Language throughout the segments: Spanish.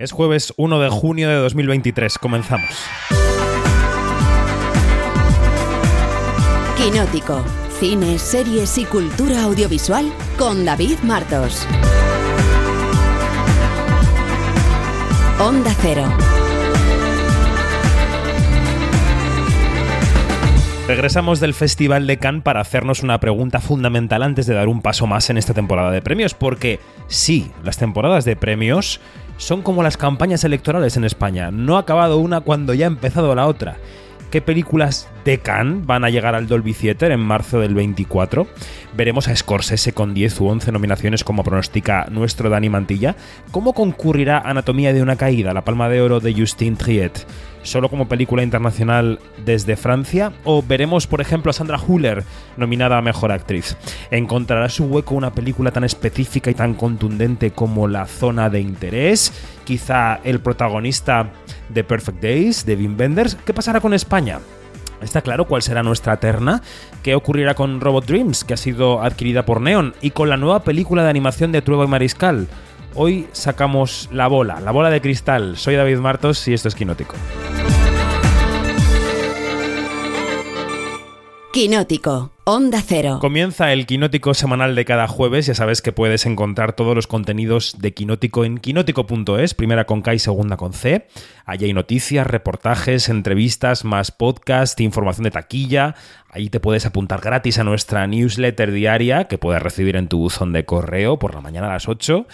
Es jueves 1 de junio de 2023. Comenzamos. Quinótico. Cine, series y cultura audiovisual con David Martos. Onda Cero. Regresamos del Festival de Cannes para hacernos una pregunta fundamental antes de dar un paso más en esta temporada de premios, porque sí, las temporadas de premios son como las campañas electorales en España, no ha acabado una cuando ya ha empezado la otra qué películas de Cannes van a llegar al Dolby Theater en marzo del 24. Veremos a Scorsese con 10 u 11 nominaciones como pronostica nuestro Dani Mantilla. ¿Cómo concurrirá Anatomía de una caída, la palma de oro de Justine Triet? ¿Solo como película internacional desde Francia? ¿O veremos, por ejemplo, a Sandra Huller nominada a Mejor Actriz? ¿Encontrará su hueco una película tan específica y tan contundente como La Zona de Interés? ¿Quizá el protagonista de Perfect Days, de Wim Wenders? ¿Qué pasará con España? Está claro cuál será nuestra terna, qué ocurrirá con Robot Dreams, que ha sido adquirida por Neon, y con la nueva película de animación de Trueba y Mariscal. Hoy sacamos la bola, la bola de cristal. Soy David Martos y esto es Quinótico. Quinótico, Onda Cero. Comienza el Quinótico semanal de cada jueves. Ya sabes que puedes encontrar todos los contenidos de Quinótico en quinótico.es, primera con K y segunda con C. Allí hay noticias, reportajes, entrevistas, más podcast, información de taquilla. Ahí te puedes apuntar gratis a nuestra newsletter diaria que puedes recibir en tu buzón de correo por la mañana a las 8.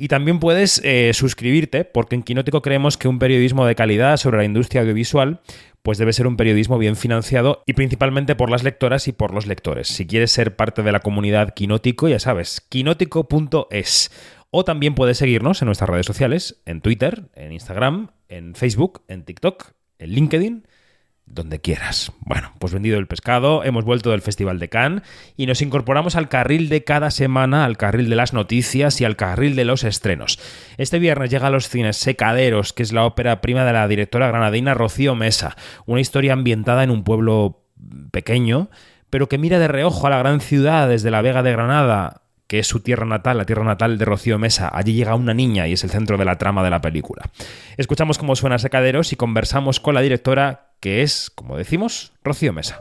Y también puedes eh, suscribirte, porque en Quinótico creemos que un periodismo de calidad sobre la industria audiovisual pues debe ser un periodismo bien financiado y principalmente por las lectoras y por los lectores. Si quieres ser parte de la comunidad Quinótico, ya sabes, quinótico.es. O también puedes seguirnos en nuestras redes sociales, en Twitter, en Instagram, en Facebook, en TikTok, en LinkedIn donde quieras. Bueno, pues vendido el pescado, hemos vuelto del Festival de Cannes y nos incorporamos al carril de cada semana, al carril de las noticias y al carril de los estrenos. Este viernes llega a los cines Secaderos, que es la ópera prima de la directora granadina Rocío Mesa, una historia ambientada en un pueblo pequeño, pero que mira de reojo a la gran ciudad desde la Vega de Granada, que es su tierra natal, la tierra natal de Rocío Mesa. Allí llega una niña y es el centro de la trama de la película. Escuchamos cómo suena Secaderos y conversamos con la directora, que es, como decimos, Rocío Mesa.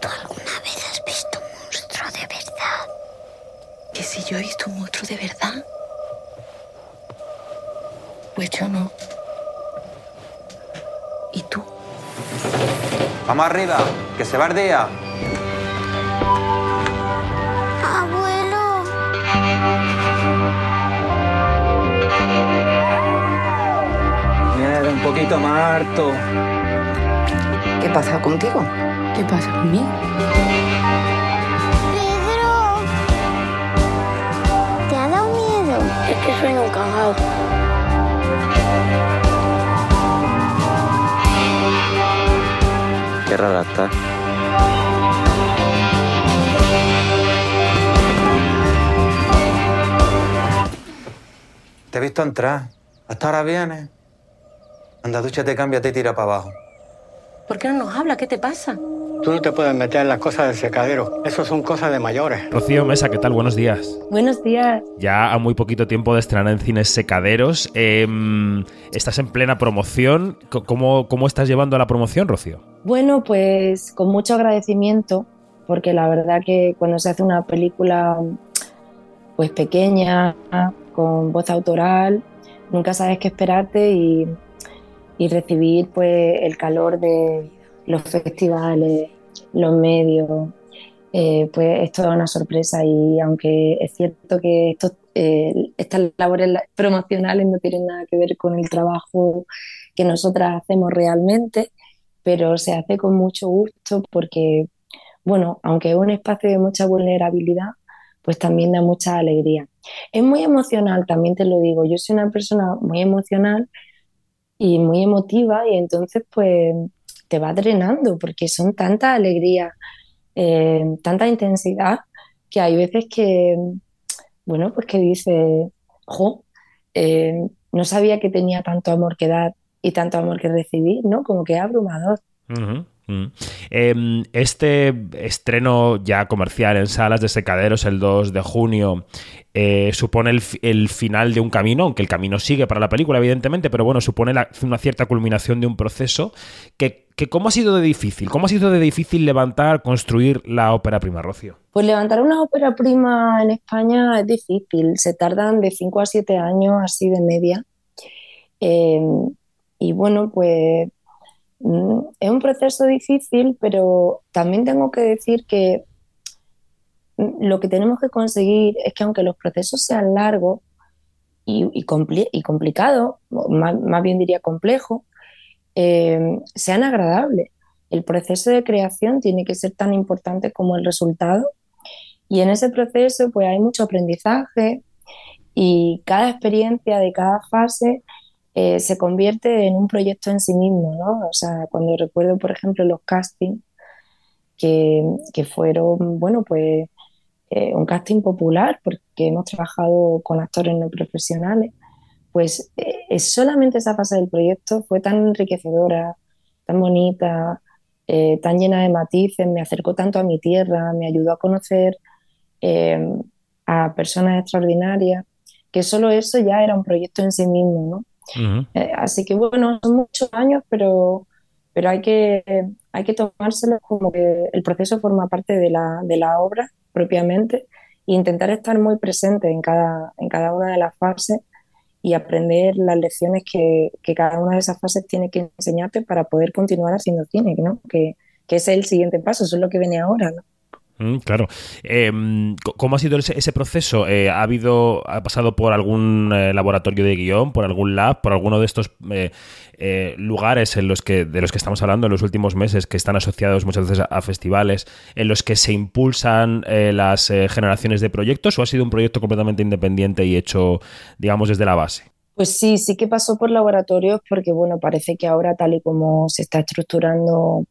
¿Tú alguna vez has visto un monstruo de verdad? ¿Que si yo he visto un monstruo de verdad? Pues yo no. ¿Y tú? Vamos arriba, que se va un poquito más harto. ¿Qué pasa contigo? ¿Qué pasa conmigo? Pedro. ¿Te ha dado miedo? Es que soy un cagao. Qué rara está. Te he visto entrar. Hasta ahora vienes. Anda, dúchate, cámbiate y tira para abajo. ¿Por qué no nos habla? ¿Qué te pasa? Tú no te puedes meter en las cosas del secadero. Eso son cosas de mayores. Rocío Mesa, ¿qué tal? Buenos días. Buenos días. Ya a muy poquito tiempo de estrenar en cines Secaderos. em, estás en plena promoción. ¿Cómo, ¿Cómo estás llevando la promoción, Rocío? Bueno, pues con mucho agradecimiento, porque la verdad que cuando se hace una película pues pequeña, con voz autoral, nunca sabes qué esperarte y, y recibir pues el calor de los festivales, los medios, eh, pues es toda una sorpresa y aunque es cierto que estos, eh, estas labores la- promocionales no tienen nada que ver con el trabajo que nosotras hacemos realmente, pero se hace con mucho gusto porque, bueno, aunque es un espacio de mucha vulnerabilidad, pues también da mucha alegría. Es muy emocional, también te lo digo, yo soy una persona muy emocional y muy emotiva y entonces pues te va drenando porque son tanta alegría, eh, tanta intensidad que hay veces que, bueno, pues que dices, jo, eh, no sabía que tenía tanto amor que dar y tanto amor que recibir, ¿no? Como que es abrumador. Mm. Em, este estreno ya comercial en salas de secaderos el 2 de junio eh, supone el, final de un camino, aunque el camino sigue para la película, evidentemente, pero bueno, supone una cierta culminación de un proceso que, ¿cómo ha sido de difícil? ¿Cómo ha sido de difícil levantar, construir la ópera prima, Rocío? Pues levantar una ópera prima en España es difícil, se tardan de 5 a 7 años así de media. Em, y bueno, pues mm, es un proceso difícil, pero también tengo que decir que lo que tenemos que conseguir es que aunque los procesos sean largos y, complicados, más, bien diría complejos, eh, sean agradables. El proceso de creación tiene que ser tan importante como el resultado y en ese proceso pues hay mucho aprendizaje y cada experiencia de cada fase eh, se convierte en un proyecto en sí mismo, ¿no? O sea, cuando recuerdo, por ejemplo, los castings que, que fueron, bueno, pues eh, un casting popular, porque hemos trabajado con actores no profesionales, pues eh, solamente esa fase del proyecto fue tan enriquecedora, tan bonita, eh, tan llena de matices, me acercó tanto a mi tierra, me ayudó a conocer a personas extraordinarias, que solo eso ya era un proyecto en sí mismo, ¿no? Así que bueno, son muchos años, pero, pero hay, que, hay que tomárselo como que el proceso forma parte de la, de la obra propiamente e intentar estar muy presente en cada, en cada una de las fases y aprender las lecciones que, cada una de esas fases tiene que enseñarte para poder continuar haciendo cine, ¿no? que, que es el siguiente paso, eso es lo que viene ahora. Mm, claro. Em, ¿Cómo ha sido ese, proceso? Eh, ¿Ha habido, ha pasado por algún eh, laboratorio de guion, por algún lab, por alguno de estos eh, lugares en los que, de los que estamos hablando en los últimos meses, que están asociados muchas veces a, festivales, en los que se impulsan las generaciones de proyectos, o ha sido un proyecto completamente independiente y hecho, digamos, desde la base? Pues sí, sí que pasó por laboratorios porque, bueno, parece que ahora tal y como se está estructurando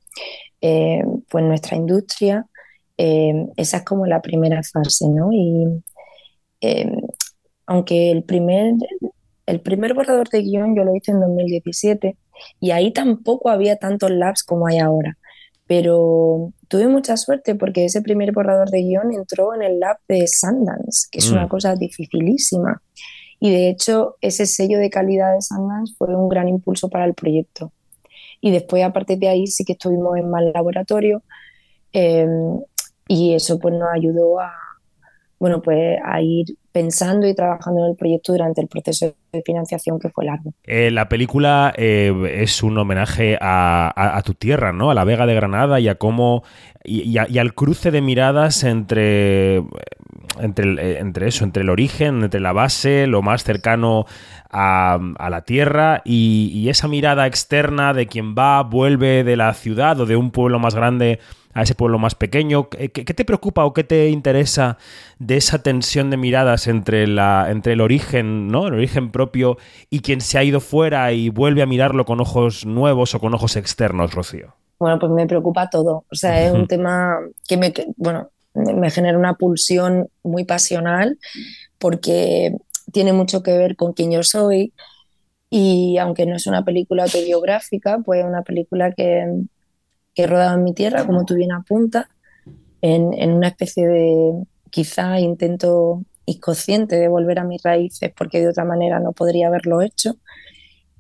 pues nuestra industria, eh, esa es como la primera fase, ¿no? Y eh, aunque el primer, el primer borrador de guion yo lo hice en 2017 y ahí tampoco había tantos labs como hay ahora, pero tuve mucha suerte porque ese primer borrador de guion entró en el lab de Sundance, que es una mm. cosa dificilísima. Y de hecho, ese sello de calidad de Sundance fue un gran impulso para el proyecto. Y después, a partir de ahí, sí que estuvimos en más laboratorio. Eh, y eso pues nos ayudó a, bueno, pues a ir pensando y trabajando en el proyecto durante el proceso de financiación que fue largo. Eh, la película eh, es un homenaje a, tu tierra, ¿no? A la Vega de Granada y a cómo y, al cruce de miradas entre entre, entre eso, entre el origen, entre la base, lo más cercano a, la tierra y, esa mirada externa de quien va, vuelve de la ciudad o de un pueblo más grande a ese pueblo más pequeño. ¿Qué, te preocupa o qué te interesa de esa tensión de miradas entre, la, entre el origen, ¿no? El origen propio y quien se ha ido fuera y vuelve a mirarlo con ojos nuevos o con ojos externos, Rocío? Bueno, pues me preocupa todo. O sea, es un tema que me, bueno, me genera una pulsión muy pasional porque tiene mucho que ver con quién yo soy y aunque no es una película autobiográfica, pues es una película que, que he rodado en mi tierra, como tú bien apuntas, en, en una especie de quizá intento inconsciente de volver a mis raíces porque de otra manera no podría haberlo hecho.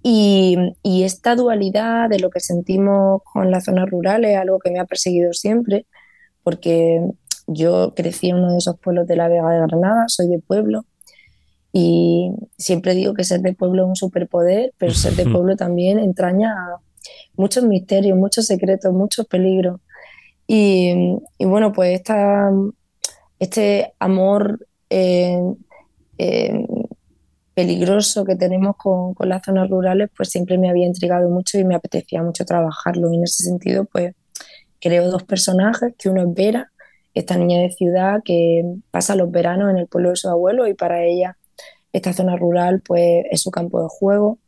Y, y, esta dualidad de lo que sentimos con las zonas rurales es algo que me ha perseguido siempre, porque yo crecí en uno de esos pueblos de la Vega de Granada, soy de pueblo, y siempre digo que ser de pueblo es un superpoder, pero ser de pueblo también entraña muchos misterios, muchos secretos, muchos peligros. Y, bueno, pues esta, este amor eh, eh, peligroso que tenemos con, con, las zonas rurales, pues siempre me había intrigado mucho y me apetecía mucho trabajarlo. Y en ese sentido, pues creo dos personajes, que uno es Vera, esta niña de ciudad que pasa los veranos en el pueblo de su abuelo y para ella esta zona rural pues es su campo de juego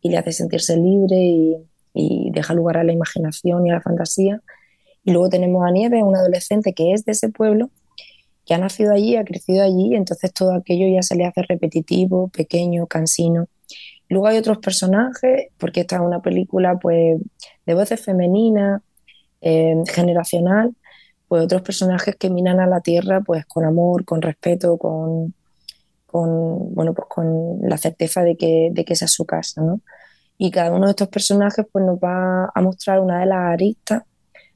y le hace sentirse libre y, y deja lugar a la imaginación y a la fantasía. Y luego tenemos a Nieve, una adolescente que es de ese pueblo, que ha nacido allí, ha crecido allí, entonces todo aquello ya se le hace repetitivo, pequeño, cansino. Luego hay otros personajes, porque esta es una película pues, de voces femeninas, eh, generacional, pues otros personajes que miran a la tierra pues con amor, con respeto, con, con bueno, pues con la certeza de que, de que esa es su casa, ¿no? Y cada uno de estos personajes pues nos va a mostrar una de las aristas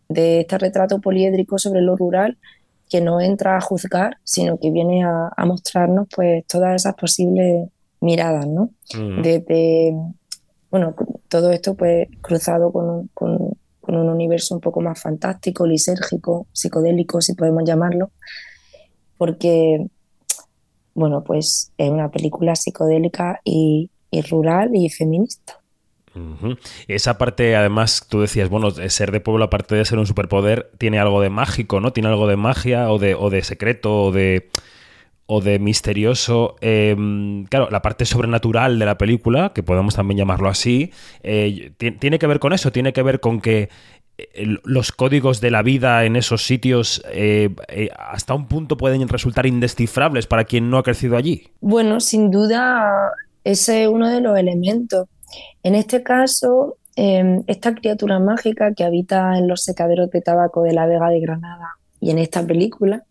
de este retrato poliédrico sobre lo rural que no entra a juzgar, sino que viene a, mostrarnos pues todas esas posibles miradas, ¿no? Desde, bueno, todo esto pues cruzado con, con, un universo un poco más fantástico, lisérgico, psicodélico, si podemos llamarlo, porque, bueno, pues es una película psicodélica y rural y feminista. Esa parte, además, tú decías, bueno, ser de pueblo, aparte de ser un superpoder, tiene algo de mágico, ¿no? Tiene algo de magia o de, o de secreto o de, o de misterioso. Em, claro, la parte sobrenatural de la película, que podemos también llamarlo así, eh, tiene que ver con eso, tiene que ver con que eh, los códigos de la vida en esos sitios eh, hasta un punto pueden resultar indescifrables para quien no ha crecido allí. Bueno, sin duda ese es uno de los elementos en este caso, em, esta criatura mágica que habita en los secaderos de tabaco de la Vega de Granada y en esta película,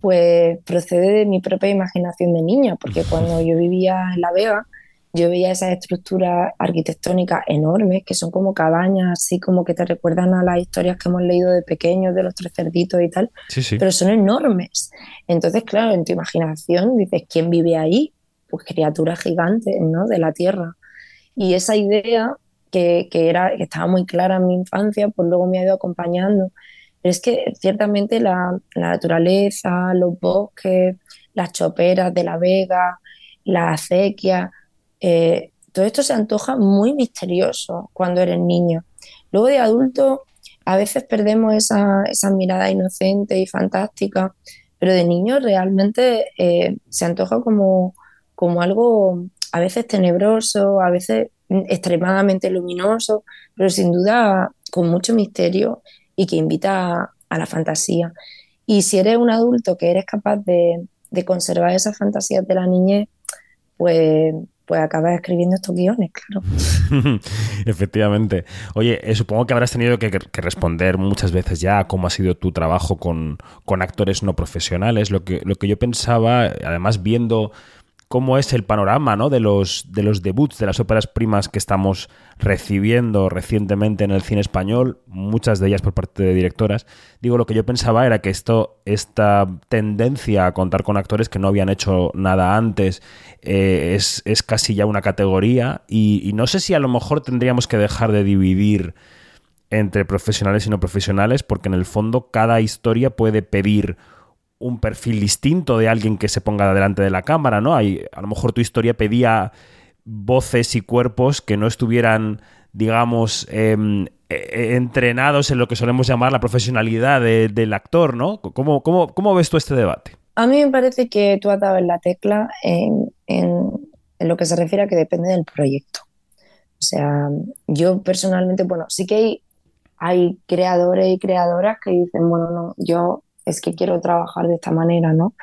pues procede de mi propia imaginación de niña, porque cuando yo vivía en La Vega, yo veía esas estructuras arquitectónicas enormes, que son como cabañas, así como que te recuerdan a las historias que hemos leído de pequeños, de los tres cerditos y tal, pero son enormes. Entonces, claro, en tu imaginación dices, ¿quién vive ahí? Pues criaturas gigantes, ¿no? De la tierra. Y esa idea que, era, que estaba muy clara en mi infancia, pues luego me ha ido acompañando. es que ciertamente la, naturaleza, los bosques, las choperas de la vega, la acequia, eh, todo esto se antoja muy misterioso cuando eres niño. Luego de adulto a veces perdemos esa, mirada inocente y fantástica, pero de niño realmente eh, se antoja como, como algo a veces tenebroso, a veces extremadamente luminoso, pero sin duda con mucho misterio y que invita a, la fantasía. Y si eres un adulto que eres capaz de, conservar esas fantasías de la niñez, pues, pues acabas escribiendo estos guiones, claro. Efectivamente. Oye, eh, supongo que habrás tenido que, responder muchas veces ya a cómo ha sido tu trabajo con, con actores no profesionales. Lo que, lo que yo pensaba, además viendo cómo es el panorama ¿no? de, los, de los debuts de las óperas primas que estamos recibiendo recientemente en el cine español, muchas de ellas por parte de directoras. Digo, lo que yo pensaba era que esto, esta tendencia a contar con actores que no habían hecho nada antes eh, es, casi ya una categoría y no sé si a lo mejor tendríamos que dejar de dividir entre profesionales y no profesionales, porque en el fondo cada historia puede pedir un perfil distinto de alguien que se ponga delante de la cámara, ¿no? Hay, a lo mejor tu historia pedía voces y cuerpos que no estuvieran, digamos, em, e, e, entrenados en lo que solemos llamar la profesionalidad del actor, ¿no? ¿Cómo, ¿Cómo, ves tú este debate? A mí me parece que tú has dado en la tecla en, lo que se refiere a que depende del proyecto. O sea, yo personalmente, bueno, sí que hay, hay creadores y creadoras que dicen, bueno, no, yo es que quiero trabajar de esta manera, ¿no?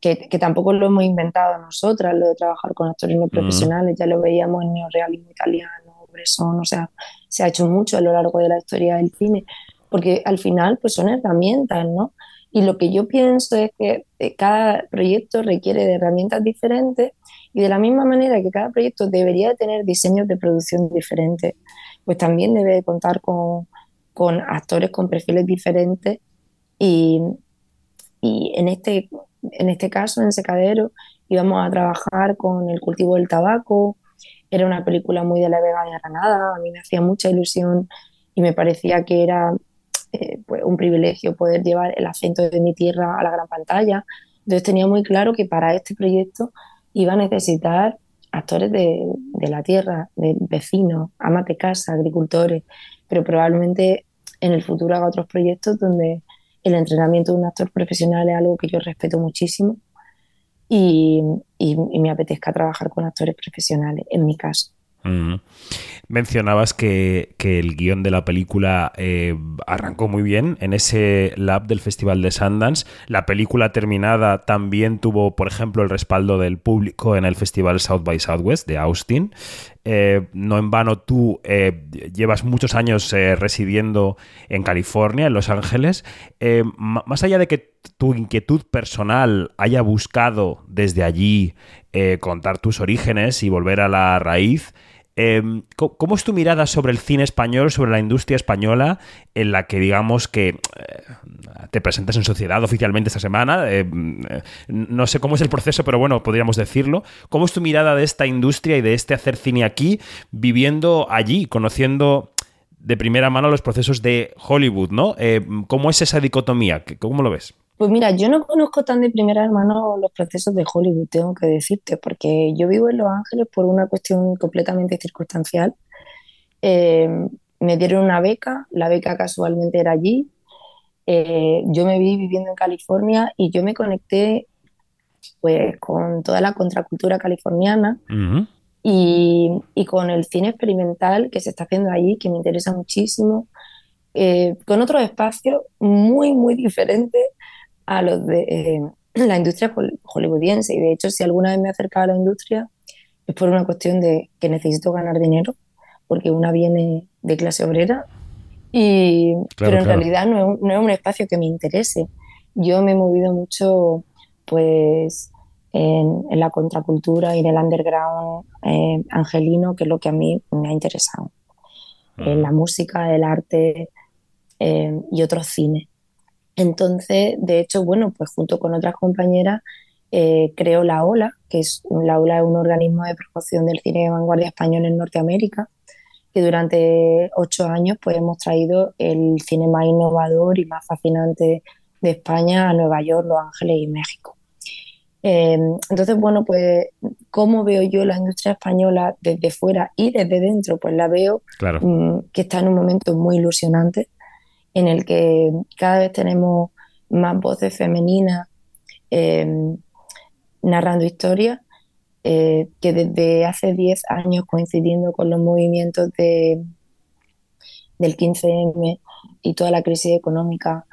Que, tampoco lo hemos inventado nosotras, lo de trabajar con actores no profesionales, ya lo veíamos en neorealismo italiano, Bresson, o sea, se ha hecho mucho a lo largo de la historia del cine, porque al final pues son herramientas, ¿no? Y lo que yo pienso es que eh, cada proyecto requiere de herramientas diferentes y de la misma manera que cada proyecto debería tener diseños de producción diferentes, pues también debe contar con, con actores con perfiles diferentes y, en, este, en este caso, en Secadero, íbamos a trabajar con el cultivo del tabaco. Era una película muy de la Vega de Granada. A mí me hacía mucha ilusión y me parecía que era eh, pues, un privilegio poder llevar el acento de mi tierra a la gran pantalla. Entonces tenía muy claro que para este proyecto iba a necesitar actores de, de la tierra, de vecinos, amas de casa, agricultores, pero probablemente en el futuro haga otros proyectos donde el entrenamiento de un actor profesional es algo que yo respeto muchísimo y, me apetezca trabajar con actores profesionales, en mi caso. Mencionabas que, el guion de la película eh, arrancó muy bien en ese lab del Festival de Sundance. La película terminada también tuvo, por ejemplo, el respaldo del público en el Festival South by Southwest de Austin. Eh, no en vano tú eh, llevas muchos años residiendo en California, en Los Ángeles. más allá de que tu inquietud personal haya buscado desde allí contar tus orígenes y volver a la raíz, Em, ¿Cómo es tu mirada sobre el cine español, sobre la industria española, en la que digamos que eh, te presentas en sociedad oficialmente esta semana? Em, eh, no sé cómo es el proceso, pero bueno, podríamos decirlo. ¿Cómo es tu mirada de esta industria y de este hacer cine aquí, viviendo allí, conociendo de primera mano los procesos de Hollywood, ¿no? Em, ¿Cómo es esa dicotomía? ¿Cómo lo ves? Pues mira, yo no conozco tan de primera mano los procesos de Hollywood, tengo que decirte, porque yo vivo en Los Ángeles por una cuestión completamente circunstancial. Eh, me dieron una beca, la beca casualmente era allí. Eh, yo me vi viviendo en California y yo me conecté pues con toda la contracultura californiana y, y, con el cine experimental que se está haciendo allí, que me interesa muchísimo, eh, con otros espacios muy, muy diferentes a los de eh, la industria hollywoodiense. Y de hecho, si alguna vez me he acercado a la industria, es por una cuestión de que necesito ganar dinero, porque una viene de clase obrera, y, pero en realidad no es, no es, un espacio que me interese. Yo me he movido mucho pues en, en la contracultura y en el underground eh, angelino, que es lo que a mí me ha interesado. En la música, el arte eh, y otros cines. Entonces, de hecho, bueno, pues junto con otras compañeras eh, creo La Ola, que es La Ola es un organismo de promoción del cine de vanguardia español en Norteamérica, que durante ocho años pues hemos traído el cine más innovador y más fascinante de España a Nueva York, Los Ángeles y México. Eh, entonces, bueno, pues, ¿cómo veo yo la industria española desde fuera y desde dentro? Pues la veo mm, que está en un momento muy ilusionante en el que cada vez tenemos más voces femeninas eh, narrando historias, eh, que desde hace 10 años, coincidiendo con los movimientos de, del 15M y toda la crisis económica,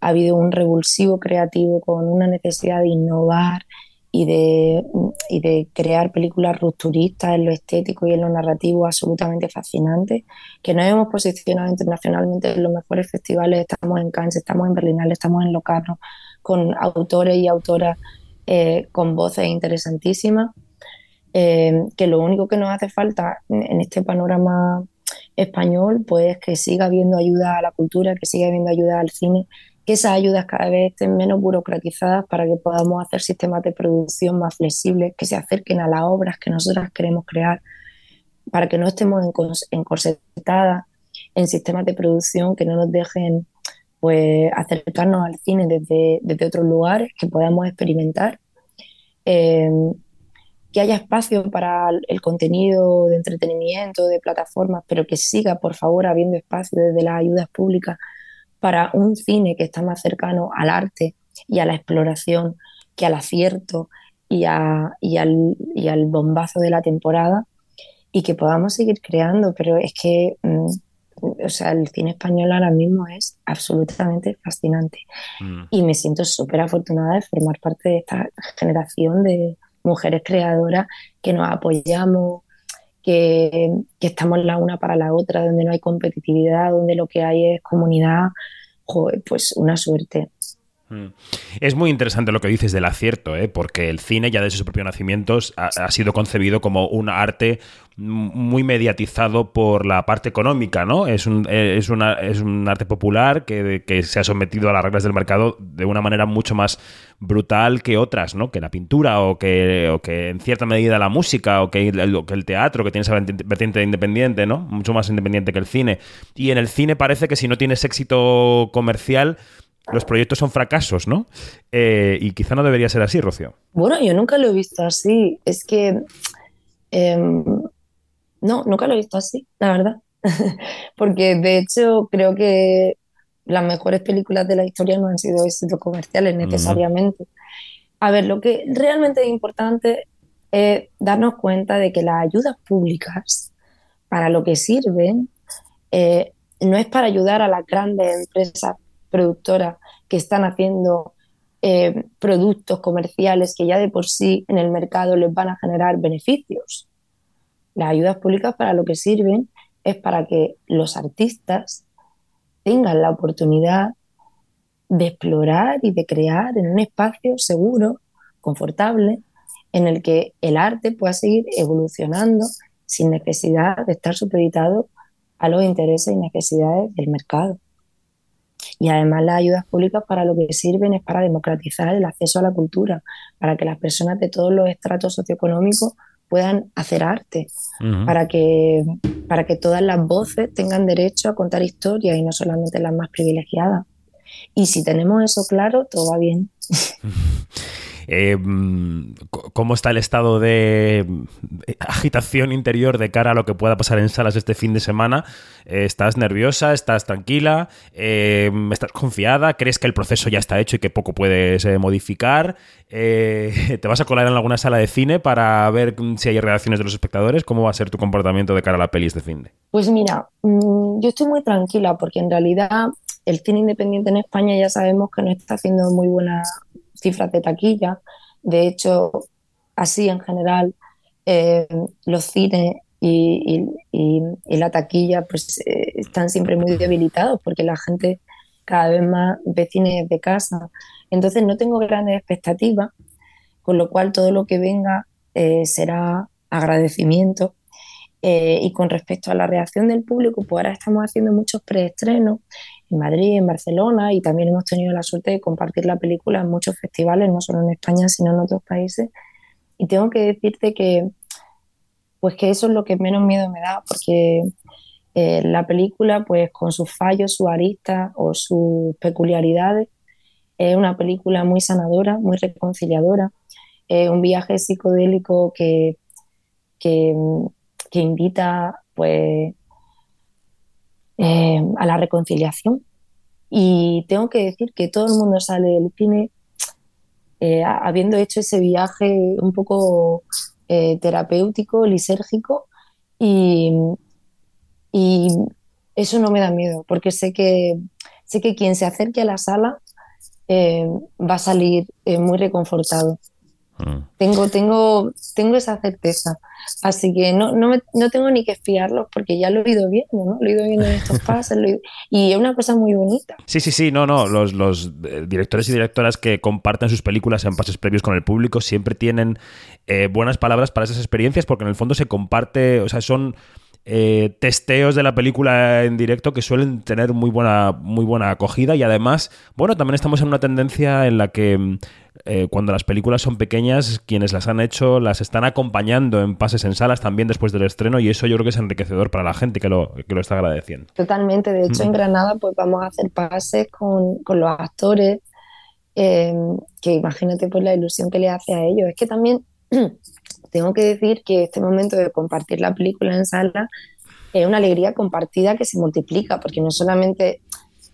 ha habido un revulsivo creativo con una necesidad de innovar y de, y de crear películas rupturistas en lo estético y en lo narrativo absolutamente fascinantes, que nos hemos posicionado internacionalmente en los mejores festivales, estamos en Cannes, estamos en Berlinale, estamos en Locarno, con autores y autoras eh, con voces interesantísimas, eh, que lo único que nos hace falta en este panorama español, pues que siga habiendo ayuda a la cultura, que siga habiendo ayuda al cine que esas ayudas cada vez estén menos burocratizadas para que podamos hacer sistemas de producción más flexibles, que se acerquen a las obras que nosotras queremos crear, para que no estemos encorsetadas en sistemas de producción que no nos dejen pues acercarnos al cine desde, desde otros lugares, que podamos experimentar, eh, que haya espacio para el contenido de entretenimiento, de plataformas, pero que siga, por favor, habiendo espacio desde las ayudas públicas para un cine que está más cercano al arte y a la exploración que al acierto y, y, al, bombazo de la temporada y que podamos seguir creando, pero es que mm, o sea, el cine español ahora mismo es absolutamente fascinante mm. y me siento súper afortunada de formar parte de esta generación de mujeres creadoras que nos apoyamos, que, estamos la una para la otra, donde no hay competitividad, donde lo que hay es comunidad, pues una suerte. Mm. Es muy interesante lo que dices del acierto, ¿eh? porque el cine ya desde su propio nacimiento ha, sido concebido como un arte muy mediatizado por la parte económica, ¿no? Es un, es es un arte popular que, se ha sometido a las reglas del mercado de una manera mucho más brutal que otras, ¿no? Que la pintura o que, que en cierta medida la música o que el, que el teatro, que tiene esa vertiente independiente, ¿no? Mucho más independiente que el cine. Y en el cine parece que si no tienes éxito comercial los proyectos son fracasos, ¿no? Eh, y quizá no debería ser así, Rocío. Bueno, yo nunca lo he visto así. Es que... Em, no, nunca lo he visto así, la verdad. Porque de hecho creo que las mejores películas de la historia no han sido éxitos comerciales necesariamente. A ver, lo que realmente es importante es darnos cuenta de que las ayudas públicas para lo que sirven eh, no es para ayudar a las grandes empresas productoras que están haciendo eh, productos comerciales que ya de por sí en el mercado les van a generar beneficios. Las ayudas públicas para lo que sirven es para que los artistas tengan la oportunidad de explorar y de crear en un espacio seguro, confortable, en el que el arte pueda seguir evolucionando sin necesidad de estar supeditado a los intereses y necesidades del mercado. Y además las ayudas públicas para lo que sirven es para democratizar el acceso a la cultura, para que las personas de todos los estratos socioeconómicos puedan hacer arte, para, que, para que todas las voces tengan derecho a contar historias y no solamente las más privilegiadas. Y si tenemos eso claro, todo va bien. Eh, ¿Cómo está el estado de agitación interior de cara a lo que pueda pasar en salas este fin de semana? Eh, ¿Estás nerviosa? ¿Estás tranquila? Eh, ¿Estás confiada? ¿Crees que el proceso ya está hecho y que poco puedes modificar? ¿Te vas a colar en alguna sala de cine para ver si hay reacciones de los espectadores? ¿Cómo va a ser tu comportamiento de cara a la peli este fin de? Pues mira, mm, yo estoy muy tranquila porque en realidad el cine independiente en España ya sabemos que no está haciendo muy buena cifras de taquilla. De hecho, así en general, eh, los cines y, la taquilla pues eh, están siempre muy debilitados porque la gente cada vez más ve cine de casa. Entonces no tengo grandes expectativas, con lo cual todo lo que venga eh, será agradecimiento. y con respecto a la reacción del público, pues ahora estamos haciendo muchos preestrenos en Madrid, en Barcelona y también hemos tenido la suerte de compartir la película en muchos festivales, no solo en España, sino en otros países. Y tengo que decirte que, pues que eso es lo que menos miedo me da, porque eh, la película, pues con sus fallos, sus aristas o sus peculiaridades, es una película muy sanadora, muy reconciliadora, es un viaje psicodélico que, que, que invita pues eh, a la reconciliación. Y tengo que decir que todo el mundo sale del cine eh, habiendo hecho ese viaje un poco eh, terapéutico, lisérgico, y, y, eso no me da miedo, porque sé que, sé que quien se acerque a la sala va a salir muy reconfortado. Mm. Tengo, tengo, tengo esa certeza. Así que no, no, no tengo ni que espiarlos porque ya lo he ido viendo, ¿no? Lo he ido viendo en estos pases y es una cosa muy bonita. Sí, sí, sí, no, no. Los, los eh, directores y directoras que comparten sus películas en pases previos con el público siempre tienen eh, buenas palabras para esas experiencias porque en el fondo se comparte, o sea, son eh, testeos de la película en directo que suelen tener muy buena, muy buena acogida y además, bueno, también estamos en una tendencia en la que mm, eh, cuando las películas son pequeñas, quienes las han hecho las están acompañando en pases en salas también después del estreno y eso yo creo que es enriquecedor para la gente que lo, que lo está agradeciendo. Totalmente, de hecho en Granada pues vamos a hacer pases con, los actores, eh, que imagínate pues la ilusión que le hace a ellos. Es que también tengo que decir que este momento de compartir la película en sala es una alegría compartida que se multiplica, porque no solamente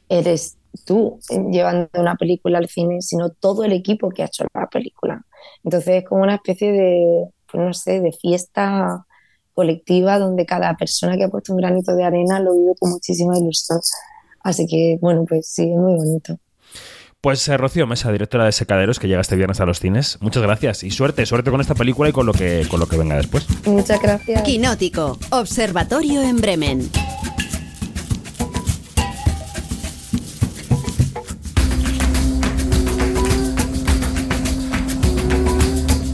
eres tú llevando una película al cine, sino todo el equipo que ha hecho la película. Entonces es como una especie de, no sé, de fiesta colectiva donde cada persona que ha puesto un granito de arena lo vive con muchísima ilusión. Así que, bueno, pues sí, es muy bonito. Pues eh, Rocío Mesa, directora de Secaderos, que llega este viernes a los cines. Muchas gracias y suerte, suerte con esta película y con lo que, con lo que venga después. Muchas gracias. Quinótico, Observatorio en Bremen.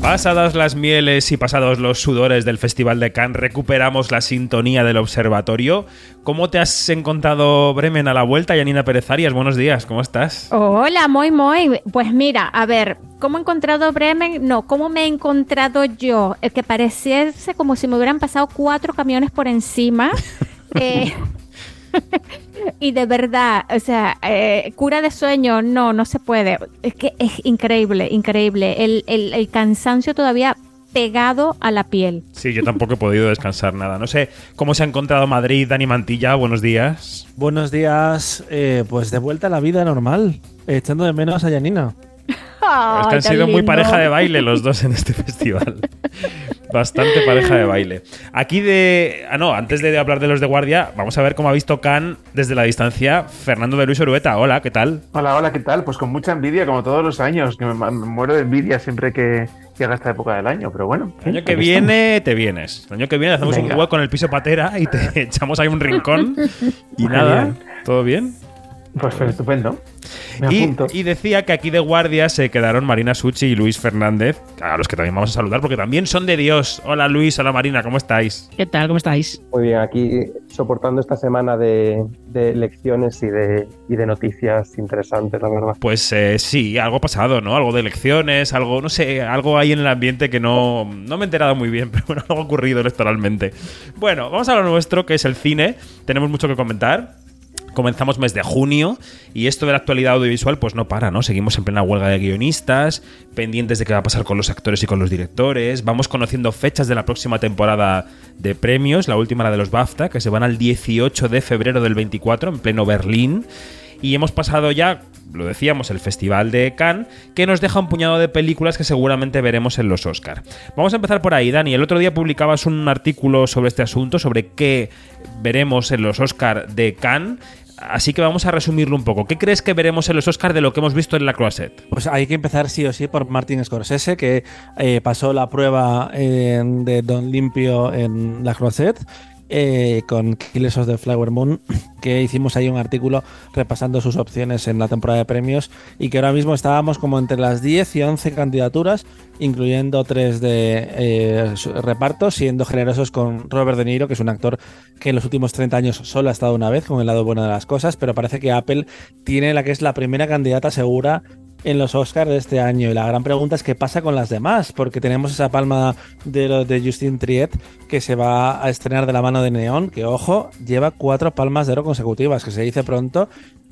Pasadas las mieles y pasados los sudores del Festival de Cannes, recuperamos la sintonía del observatorio. ¿Cómo te has encontrado Bremen a la vuelta, Yanina Pérez Arias? Buenos días, ¿cómo estás? Hola, muy, muy. Pues mira, a ver, ¿cómo he encontrado Bremen? No, ¿cómo me he encontrado yo? El que pareciese como si me hubieran pasado cuatro camiones por encima. eh, y de verdad, o sea, eh, cura de sueño, no, no se puede. Es que es increíble, increíble. El, el, cansancio todavía pegado a la piel. Sí, yo tampoco he podido descansar nada. No sé cómo se ha encontrado Madrid, Dani Mantilla. Buenos días. Buenos días. Eh, pues de vuelta a la vida normal, echando de menos a Yanina. Es que han sido muy pareja de baile los dos en este festival. Bastante pareja de baile. Aquí de. Ah, no, antes de hablar de los de guardia, vamos a ver cómo ha visto Can desde la distancia Fernando de Luis Orueta. Hola, ¿qué tal? Hola, hola, ¿qué tal? Pues con mucha envidia, como todos los años, que me, me muero de envidia siempre que llega esta época del año, pero bueno. El año que viene te vienes. El año que viene hacemos Venga. un hueco en el piso patera y te echamos ahí un rincón. Y nada. ¿todo bien? Pues, estupendo. Me Y, apunto. y decía que aquí de guardia se quedaron Marina Suchi y Luis Fernández, a los que también vamos a saludar porque también son de Dios. Hola Luis, hola Marina, ¿cómo estáis? ¿Qué tal? ¿Cómo estáis? Muy bien, aquí soportando esta semana de, de elecciones y de, y de noticias interesantes, la verdad. Pues eh, sí, algo pasado, ¿no? Algo de elecciones, algo, no sé, algo ahí en el ambiente que no, no me he enterado muy bien, pero bueno, algo ha ocurrido electoralmente. Bueno, vamos a lo nuestro, que es el cine. Tenemos mucho que comentar. Comenzamos mes de junio y esto de la actualidad audiovisual pues no para, ¿no? Seguimos en plena huelga de guionistas, pendientes de qué va a pasar con los actores y con los directores, vamos conociendo fechas de la próxima temporada de premios, la última la de los BAFTA, que se van al 18 de febrero del 24 en pleno Berlín. Y hemos pasado ya, lo decíamos, el Festival de Cannes, que nos deja un puñado de películas que seguramente veremos en los Oscar. Vamos a empezar por ahí, Dani. El otro día publicabas un artículo sobre este asunto, sobre qué veremos en los Oscar de Cannes. Así que vamos a resumirlo un poco. ¿Qué crees que veremos en los Oscar de lo que hemos visto en la Croisette? Pues hay que empezar sí o sí por Martin Scorsese, que eh, pasó la prueba eh, de Don Limpio en la Croisette. Eh, con Killers of the Flower Moon, que hicimos ahí un artículo repasando sus opciones en la temporada de premios y que ahora mismo estábamos como entre las 10 y 11 candidaturas, incluyendo tres de eh, reparto, siendo generosos con Robert De Niro, que es un actor que en los últimos 30 años solo ha estado una vez con el lado bueno de las cosas, pero parece que Apple tiene la que es la primera candidata segura en los Oscars de este año. Y la gran pregunta es qué pasa con las demás, porque tenemos esa palma de lo de Justin Triet que se va a estrenar de la mano de Neon, que ojo, lleva cuatro palmas de oro consecutivas, que se dice pronto.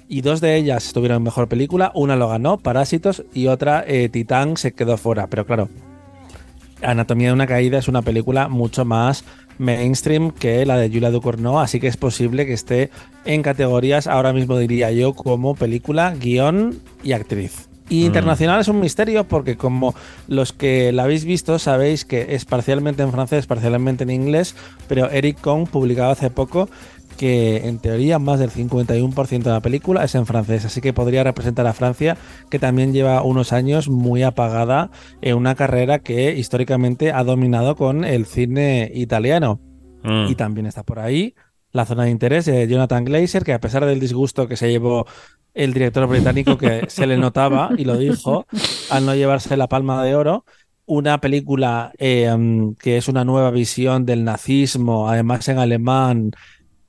Y dos de ellas estuvieron en mejor película, una lo ganó, Parásitos, y otra, eh, Titán, se quedó fuera. Pero claro, Anatomía de una caída es una película mucho más mainstream que la de Julia Ducournau, así que es posible que esté en categorías, ahora mismo diría yo, como película, guion y actriz. Y Mm. internacional es un misterio porque como los que la habéis visto sabéis que es parcialmente en francés, parcialmente en inglés, pero Eric Kong publicaba hace poco que en teoría más del 51% de la película es en francés, así que podría representar a Francia, que también lleva unos años muy apagada en una carrera que históricamente ha dominado con el cine italiano. Mm. Y también está por ahí la zona de interés de Jonathan Glazer, que a pesar del disgusto que se llevó el director británico, que se le notaba y lo dijo, al no llevarse la palma de oro, una película mm, que es una nueva visión del nazismo, además en alemán,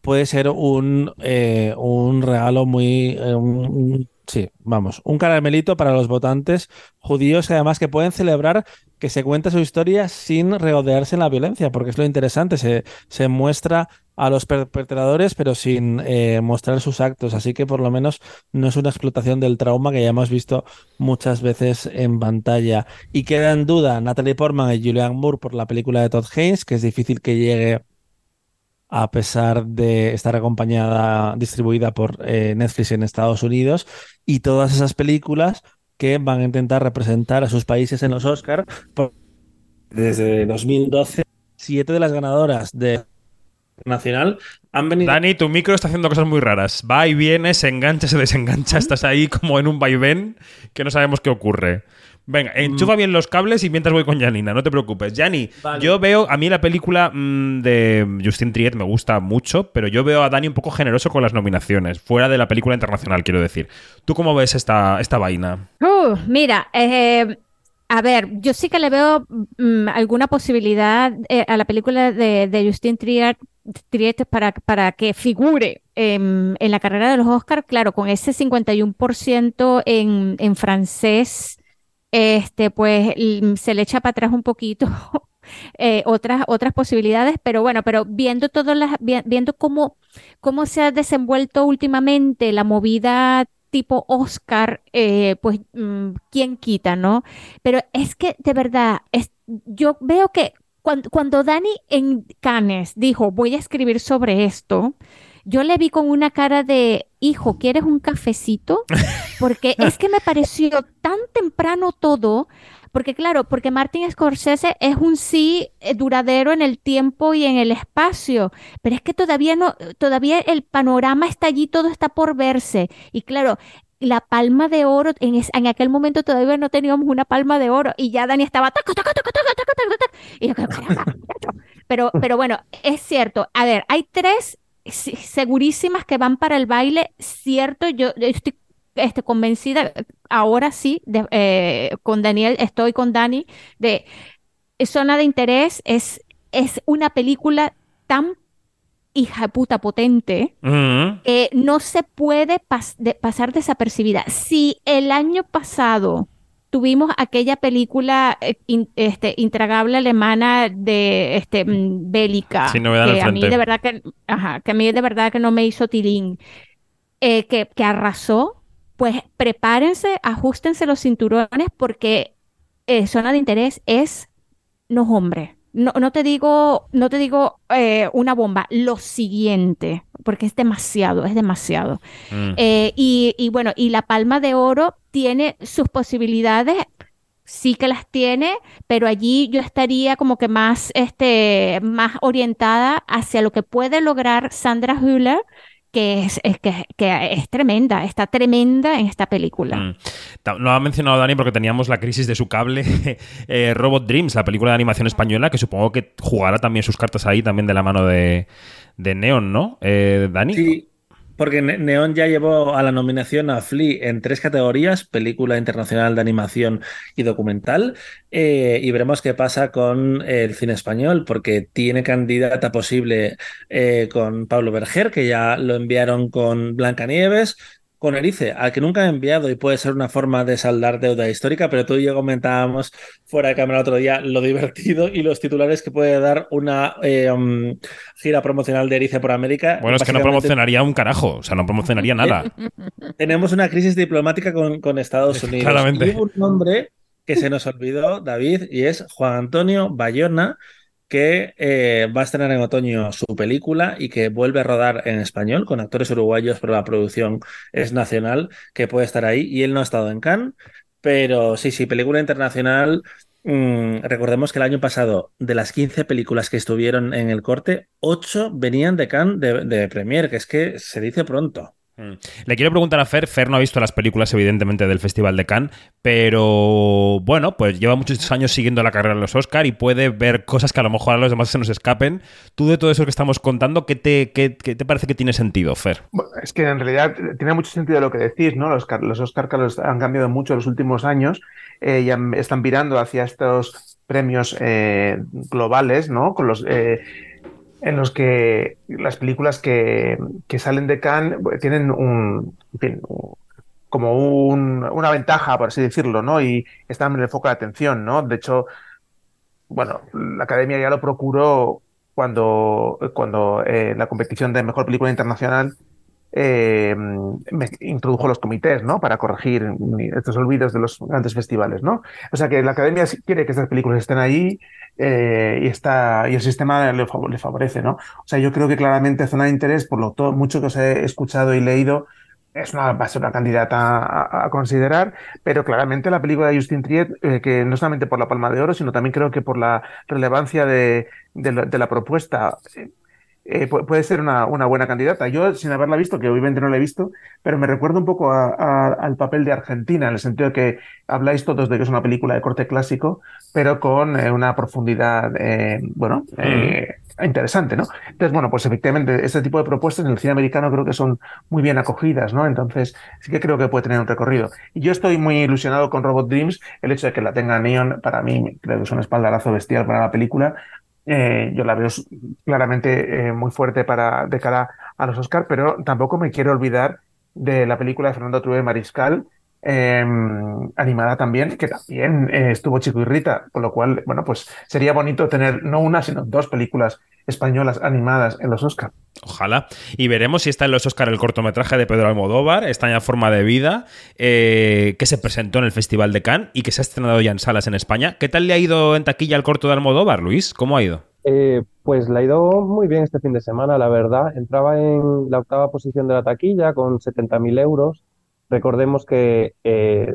puede ser un, eh, un regalo muy... eh, sí, vamos, un caramelito para los votantes judíos que además que pueden celebrar que se cuenta su historia sin regodearse en la violencia, porque es lo interesante, se, se muestra a los perpetradores pero sin eh, mostrar sus actos, así que por lo menos no es una explotación del trauma que ya hemos visto muchas veces en pantalla. Y queda en duda Natalie Portman y Julianne Moore por la película de Todd Haynes, que es difícil que llegue a pesar de estar acompañada, distribuida por eh, Netflix en Estados Unidos, y todas esas películas que van a intentar representar a sus países en los Oscars. Desde 2012, siete de las ganadoras de nacional han venido. Dani, tu micro está haciendo cosas muy raras. Va y viene, se engancha, se desengancha. Estás ahí como en un vaivén que no sabemos qué ocurre. Venga, enchufa bien los cables y mientras voy con Janina, no te preocupes. Jani, Vale. yo veo, a mí la película mm, de Justin Triet me gusta mucho, pero yo veo a Dani un poco generoso con las nominaciones, fuera de la película internacional, quiero decir. ¿Tú cómo ves esta, esta vaina? Uh, mira, eh, a ver, yo sí que le veo mm, alguna posibilidad eh, a la película de, de Justin Triet, Triet para, para que figure en, en la carrera de los Oscars, claro, con ese 51% en, en francés, este, pues se le echa para atrás un poquito eh, otras, otras posibilidades, pero bueno, pero viendo todas las, vi- viendo cómo, cómo se ha desenvuelto últimamente la movida tipo Oscar, eh, pues mm, quién quita, ¿no? Pero es que de verdad, es, yo veo que cuando, cuando Dani en Cannes dijo, voy a escribir sobre esto, yo le vi con una cara de, hijo, ¿quieres un cafecito? Porque es que me pareció tan temprano todo. porque claro, porque Martin Scorsese es un sí eh, duradero en el tiempo y en el espacio, pero es que todavía no, todavía el panorama está allí, todo está por verse. Y claro, la palma de oro, en, es- en aquel momento todavía no teníamos una palma de oro y ya Dani estaba. Y yo, pero, pero bueno, es cierto. A ver, hay tres segurísimas que van para el baile, cierto, yo estoy este, convencida, ahora sí, de- eh, con Daniel, estoy con Dani, de Zona de Interés es, es una película tan hija de puta potente que no se puede pas- de- pasar desapercibida. Si el año pasado tuvimos aquella película eh, in- este, intragable alemana de este, mm, bélica, Sin novedad que a mí de verdad que, ajá, que a mí de verdad que no me hizo tilín, eh, que, que arrasó, pues prepárense, ajustense los cinturones porque eh, Zona de Interés es, no hombre, no, no te digo, no te digo eh, una bomba, lo siguiente, porque es demasiado, es demasiado. Mm. Eh, y, y bueno, y la Palma de Oro tiene sus posibilidades, sí que las tiene, pero allí yo estaría como que más, este, más orientada hacia lo que puede lograr Sandra Hüller, que es, es que, que es tremenda, está tremenda en esta película. Mm. Lo ha mencionado Dani porque teníamos la crisis de su cable eh, Robot Dreams, la película de animación española, que supongo que jugará también sus cartas ahí, también de la mano de, de Neon, ¿no? Eh, Dani. Sí, porque Ne- Neon ya llevó a la nominación a Flea en tres categorías, película internacional de animación y documental, eh, y veremos qué pasa con el cine español, porque tiene candidata posible eh, con Pablo Berger, que ya lo enviaron con Blancanieves, con Erice, al que nunca han enviado y puede ser una forma de saldar deuda histórica, pero tú y yo comentábamos fuera de cámara el otro día lo divertido y los titulares que puede dar una eh, um, gira promocional de Erice por América. Bueno, es que no promocionaría un carajo, o sea, no promocionaría nada. Tenemos una crisis diplomática con, con Estados Unidos. Claramente. Y hubo un nombre que se nos olvidó, David, y es Juan Antonio Bayona, que eh, va a estrenar en otoño su película y que vuelve a rodar en español con actores uruguayos, pero la producción es nacional, que puede estar ahí. Y él no ha estado en Cannes, pero sí, sí, película internacional. Mm, recordemos que el año pasado, de las 15 películas que estuvieron en el corte, 8 venían de Cannes de, de Premiere, que es que se dice pronto. Mm. Le quiero preguntar a Fer, Fer no ha visto las películas evidentemente del Festival de Cannes, pero bueno, pues lleva muchos años siguiendo la carrera de los Oscar y puede ver cosas que a lo mejor a los demás se nos escapen. Tú de todo eso que estamos contando, ¿qué te, qué- qué te parece que tiene sentido, Fer? Es que en realidad tiene mucho sentido lo que decís, ¿no? Los, los Oscar han cambiado mucho en los últimos años eh, y están virando hacia estos premios eh, globales, ¿no? Con los eh, en los que las películas que, que salen de Cannes pues, tienen un, en fin, como un- una ventaja, por así decirlo, ¿no? Y están en el foco de atención, ¿no? De hecho, bueno, la Academia ya lo procuró cuando, cuando eh, la competición de mejor película internacional eh, me- introdujo los comités, ¿no? Para corregir estos olvidos de los grandes festivales, ¿no? O sea que la Academia quiere que estas películas estén ahí eh, y está y el sistema le, fav- le favorece, ¿no? O sea, yo creo que claramente Zona de Interés, por lo todo, mucho que os he escuchado y leído, es una, va a ser una candidata a, considerar, pero claramente la película de Justin Triet, eh, que no solamente por la Palma de Oro, sino también creo que por la relevancia de, de la, de la propuesta, eh, eh, pu- puede ser una, una buena candidata. Yo, sin haberla visto, que obviamente no la he visto, pero me recuerda un poco a- a- al papel de Argentina, en el sentido de que habláis todos de que es una película de corte clásico, pero con eh, una profundidad, eh, bueno, eh, interesante, ¿no? Entonces, bueno, pues efectivamente, este tipo de propuestas en el cine americano creo que son muy bien acogidas, ¿no? Entonces, sí que creo que puede tener un recorrido. Y yo estoy muy ilusionado con Robot Dreams. El hecho de que la tenga Neon, para mí, creo que es un espaldarazo bestial para la película. Eh, yo la veo claramente eh, muy fuerte para, de cara a los Oscar, pero tampoco me quiero olvidar de la película de Fernando Trueba Mariscal, eh, animada también, que también eh, estuvo Chico y Rita, con lo cual, bueno, pues sería bonito tener no una, sino dos películas españolas animadas en los Oscar. Ojalá. Y veremos si está en los Oscar el cortometraje de Pedro Almodóvar, está en forma de vida, eh, que se presentó en el Festival de Cannes y que se ha estrenado ya en salas en España. ¿Qué tal le ha ido en taquilla el corto de Almodóvar, Luis? ¿Cómo ha ido? Eh, pues le ha ido muy bien este fin de semana, la verdad. Entraba en la octava posición de la taquilla con 70.000 euros. Recordemos que eh,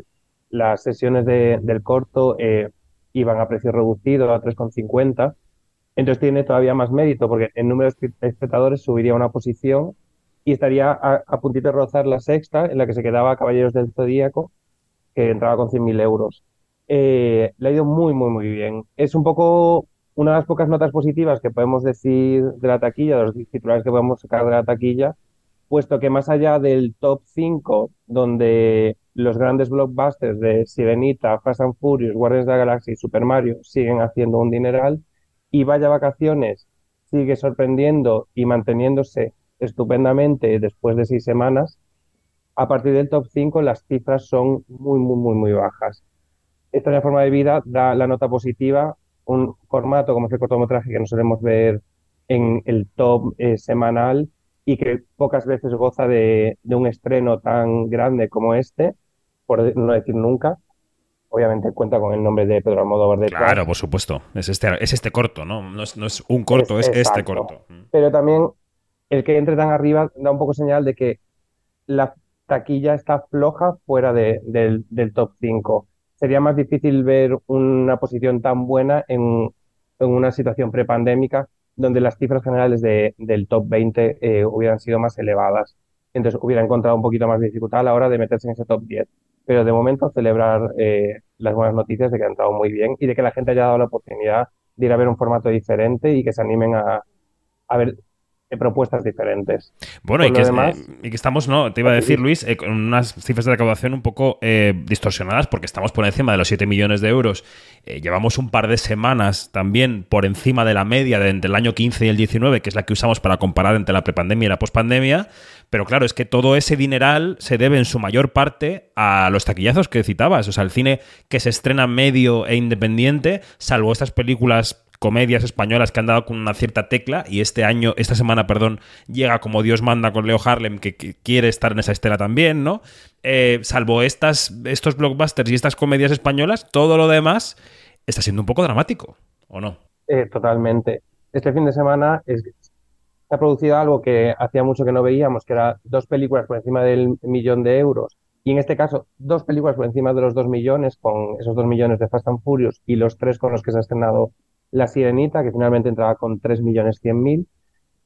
las sesiones de- del corto eh, iban a precio reducido a 3,50. Entonces tiene todavía más mérito porque en número de espe- espectadores subiría una posición y estaría a, a puntito de rozar la sexta en la que se quedaba Caballeros del Zodíaco, que entraba con 100.000 euros. Eh, le ha ido muy, muy, muy bien. Es un poco una de las pocas notas positivas que podemos decir de la taquilla, de los titulares que podemos sacar de la taquilla, puesto que más allá del top 5, donde los grandes blockbusters de Sirenita, Fast and Furious, Guardians de la Galaxia y Super Mario siguen haciendo un dineral, y Vaya Vacaciones sigue sorprendiendo y manteniéndose estupendamente después de seis semanas, a partir del top 5 las cifras son muy, muy, muy, muy bajas. Esta forma de vida da la nota positiva, un formato como es el cortometraje que no solemos ver en el top eh, semanal y que pocas veces goza de, de un estreno tan grande como este, por no decir nunca. Obviamente cuenta con el nombre de Pedro Almodóvar detrás. Claro, por supuesto. Es este, es este corto, ¿no? No es, no es un corto, es, Es- este corto. Pero también el que entre tan arriba da un poco señal de que la taquilla está floja fuera de- del, del top 5. Sería más difícil ver una posición tan buena en, en una situación prepandémica donde las cifras generales de- del top 20 eh, hubieran sido más elevadas. Entonces hubiera encontrado un poquito más de dificultad a la hora de meterse en ese top 10. Pero de momento celebrar eh, las buenas noticias de que han entrado muy bien y de que la gente haya dado la oportunidad de ir a ver un formato diferente y que se animen a, a ver eh, propuestas diferentes. Bueno, Por y que, demás, eh, y que estamos, no, te iba a decir, Luis, eh, con unas cifras de recaudación un poco eh, distorsionadas porque estamos por encima de los 7 millones de euros. Eh, llevamos un par de semanas también por encima de la media de entre el año 15 y el 19, que es la que usamos para comparar entre la prepandemia y la pospandemia. Pero claro, es que todo ese dineral se debe en su mayor parte a los taquillazos que citabas. O sea, el cine que se estrena medio e independiente, salvo estas películas comedias españolas que han dado con una cierta tecla y este año, esta semana, perdón, llega como Dios manda con Leo Harlem que, quiere estar en esa estela también, ¿no? Eh, salvo estas, estos blockbusters y estas comedias españolas, todo lo demás está siendo un poco dramático, ¿o no? Eh, totalmente. Este fin de semana se ha producido algo que hacía mucho que no veíamos, que era dos películas por encima del millón de euros. Y en este caso, dos películas por encima de los dos millones, con esos dos millones de Fast and Furious y los tres con los que se ha estrenado La Sirenita, que finalmente entraba con tres millones cien mil,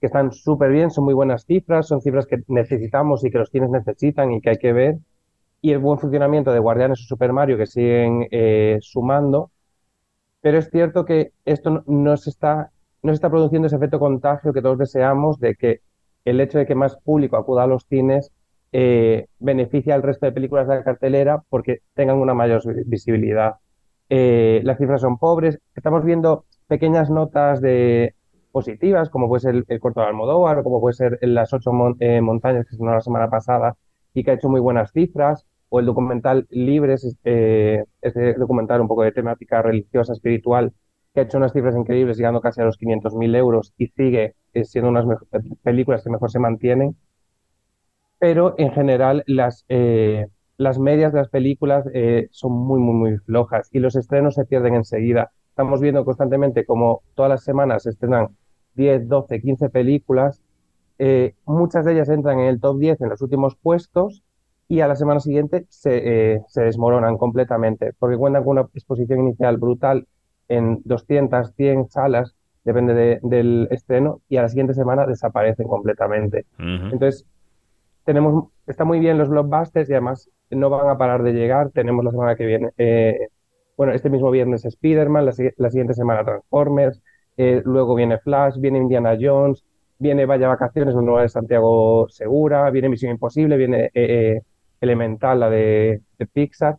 que están súper bien, son muy buenas cifras, son cifras que necesitamos y que los cines necesitan y que hay que ver. Y el buen funcionamiento de Guardianes o Super Mario que siguen eh, sumando. Pero es cierto que esto no, se está, no se está produciendo ese efecto contagio que todos deseamos de que el hecho de que más público acuda a los cines eh, beneficia al resto de películas de la cartelera porque tengan una mayor vi- visibilidad. Eh, las cifras son pobres. Estamos viendo pequeñas notas de positivas, como puede ser el, corto de Almodóvar, como puede ser las ocho mon- eh, montañas que se la semana pasada y que ha hecho muy buenas cifras, o el documental Libres, eh, ese documental un poco de temática religiosa, espiritual, que ha hecho unas cifras increíbles, llegando casi a los 500.000 euros y sigue eh, siendo unas mejo- películas que mejor se mantienen. Pero en general las, eh, las medias de las películas eh, son muy, muy, muy flojas y los estrenos se pierden enseguida. Estamos viendo constantemente como todas las semanas se estrenan 10, 12, 15 películas. eh, muchas de ellas entran en el top 10 en los últimos puestos y a la semana siguiente se, eh, se desmoronan completamente porque cuentan con una exposición inicial brutal en 200, 100 salas, depende de- del estreno, y a la siguiente semana desaparecen completamente. Entonces, tenemos, está muy bien los blockbusters y además no van a parar de llegar. Tenemos la semana que viene, eh, bueno, este mismo viernes Spider-Man, la, si- la siguiente semana Transformers, eh, luego viene Flash, viene Indiana Jones, viene Vaya Vacaciones, la nueva de Santiago Segura, viene Misión Imposible, viene eh, eh, Elemental, la de, de Pixar.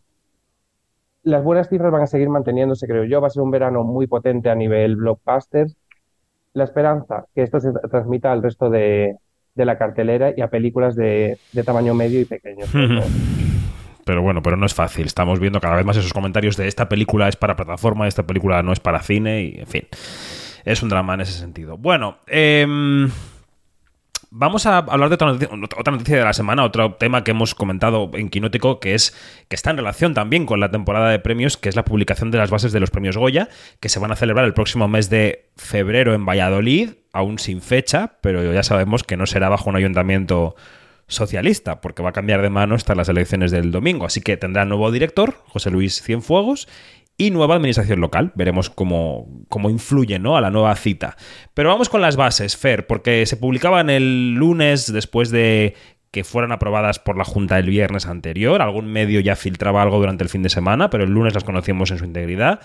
Las buenas cifras van a seguir manteniéndose, creo yo. Va a ser un verano muy potente a nivel blockbusters. La esperanza que esto se tra- transmita al resto de, de la cartelera y a películas de, de tamaño medio y pequeño. Pero bueno, pero no es fácil. Estamos viendo cada vez más esos comentarios de esta película es para plataforma, esta película no es para cine y, en fin, es un drama en ese sentido. Bueno, em, Vamos a hablar de otra noticia, otra noticia de la semana, otro tema que hemos comentado en Quinótico, que es que está en relación también con la temporada de premios, que es la publicación de las bases de los premios Goya, que se van a celebrar el próximo mes de febrero en Valladolid, aún sin fecha, pero ya sabemos que no será bajo un ayuntamiento socialista, porque va a cambiar de mano hasta las elecciones del domingo. Así que tendrá nuevo director, José Luis Cienfuegos, y nueva administración local. Veremos cómo, cómo influye ¿no? a la nueva cita. Pero vamos con las bases, Fer, porque se publicaban el lunes después de que fueran aprobadas por la Junta el viernes anterior. Algún medio ya filtraba algo durante el fin de semana, pero el lunes las conocíamos en su integridad.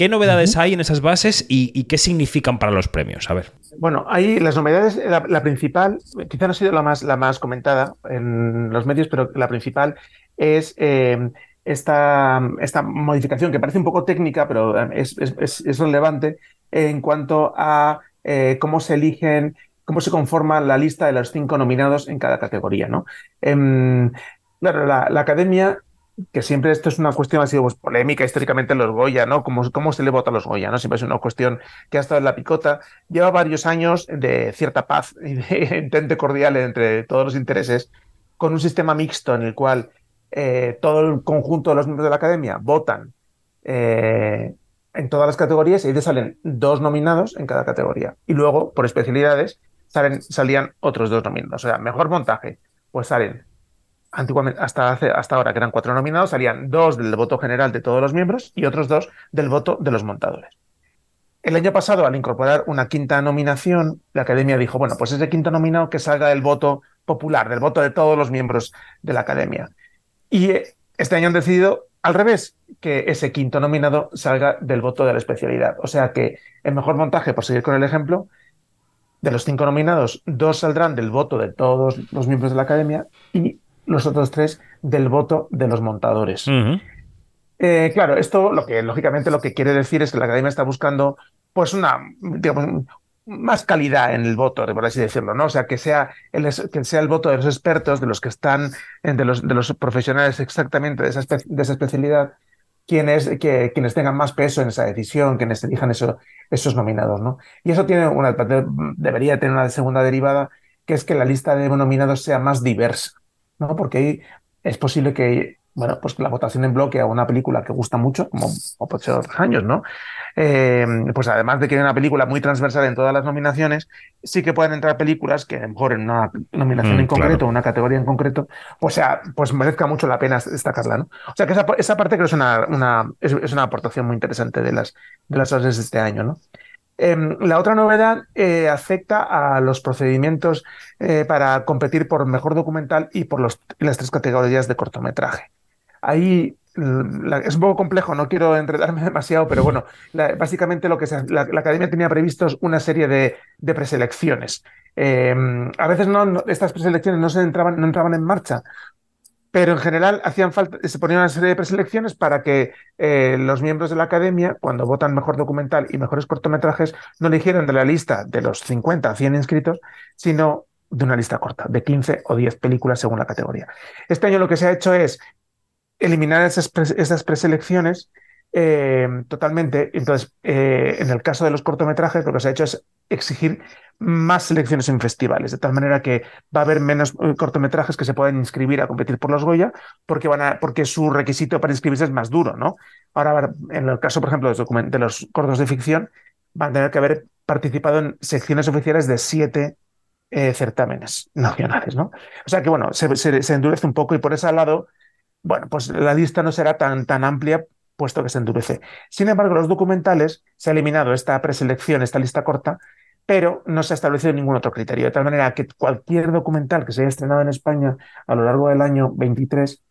¿Qué novedades hay en esas bases y, qué significan para los premios? A ver. Bueno, ahí las novedades, la, principal, quizá no ha sido la más, la más comentada en los medios, pero la principal es eh, esta, esta, modificación que parece un poco técnica, pero eh, es, relevante en cuanto a eh, cómo se eligen cómo se conforma la lista de los cinco nominados en cada categoría. ¿no? Em, claro, la, academia, que siempre esto es una cuestión así pues, polémica históricamente los Goya, ¿no? ¿Cómo, ¿Cómo, se le vota a los Goya? ¿no? Siempre es una cuestión que ha estado en la picota. Lleva varios años de cierta paz y de entente cordial entre todos los intereses, con un sistema mixto en el cual eh, todo el conjunto de los miembros de la academia votan eh, en todas las categorías y te salen dos nominados en cada categoría. Y luego, por especialidades, salían otros dos nominados. O sea, mejor montaje, pues salen antiguamente, hasta, ahora, que eran cuatro nominados, salían dos del voto general de todos los miembros y otros dos del voto de los montadores. El año pasado, al incorporar una quinta nominación, la academia dijo, bueno, pues ese quinto nominado que salga del voto popular, del voto de todos los miembros de la academia. Y eh, este año han decidido al revés, que ese quinto nominado salga del voto de la especialidad. O sea que el mejor montaje, por seguir con el ejemplo, de los cinco nominados, dos saldrán del voto de todos los miembros de la academia y los otros tres del voto de los montadores. Eh, claro, esto lo que lógicamente lo que quiere decir es que la academia está buscando pues una digamos, más calidad en el voto, por así decirlo, ¿no? O sea, que sea el, que sea el voto de los expertos, de los que están, de los, de los profesionales exactamente de esa, de esa especialidad, quienes, que, quienes tengan más peso en esa decisión, quienes elijan eso, esos nominados, ¿no? Y eso tiene una, debería tener una segunda derivada, que es que la lista de nominados sea más diversa, ¿no? Porque es posible que, bueno, pues la votación en bloque a una película que gusta mucho, como, como puede ser otros años, ¿no? Eh, pues además de que hay una película muy transversal en todas las nominaciones, sí que pueden entrar películas que a lo mejor en una nominación mm, en concreto, una categoría en concreto, o sea, pues merezca mucho la pena destacarla, ¿no? O sea que esa, esa parte creo que es una, una, es, una aportación muy interesante de las, de las de este año, ¿no? Em, la otra novedad eh, afecta a los procedimientos eh, para competir por mejor documental y por las tres categorías de cortometraje. Ahí es un poco complejo, no quiero enredarme demasiado, pero bueno, básicamente lo que la, academia tenía previstos una serie de, preselecciones. Em, a veces no, estas preselecciones no se entraban, no entraban en marcha, pero en general hacían falta, se ponían una serie de preselecciones para que eh, los miembros de la academia, cuando votan mejor documental y mejores cortometrajes, no eligieran de la lista de los 50 a 100 inscritos, sino de una lista corta, de 15 o 10 películas según la categoría. Este año lo que se ha hecho es eliminar esas, esas preselecciones eh, totalmente. Entonces, eh, en el caso de los cortometrajes, lo que se ha hecho es exigir más selecciones en festivales, de tal manera que va a haber menos eh, cortometrajes que se puedan inscribir a competir por los Goya, porque, van a, porque su requisito para inscribirse es más duro, ¿no? Ahora, en el caso, por ejemplo, de los, cortos de ficción, van a tener que haber participado en secciones oficiales de siete certámenes nacionales, ¿no? O sea que, bueno, se, se endurece un poco y por ese lado bueno, pues la lista no será tan, tan amplia puesto que se endurece. Sin embargo, los documentales se ha eliminado esta preselección, esta lista corta, pero no se ha establecido ningún otro criterio. De tal manera que cualquier documental que se haya estrenado en España a lo largo del año 23,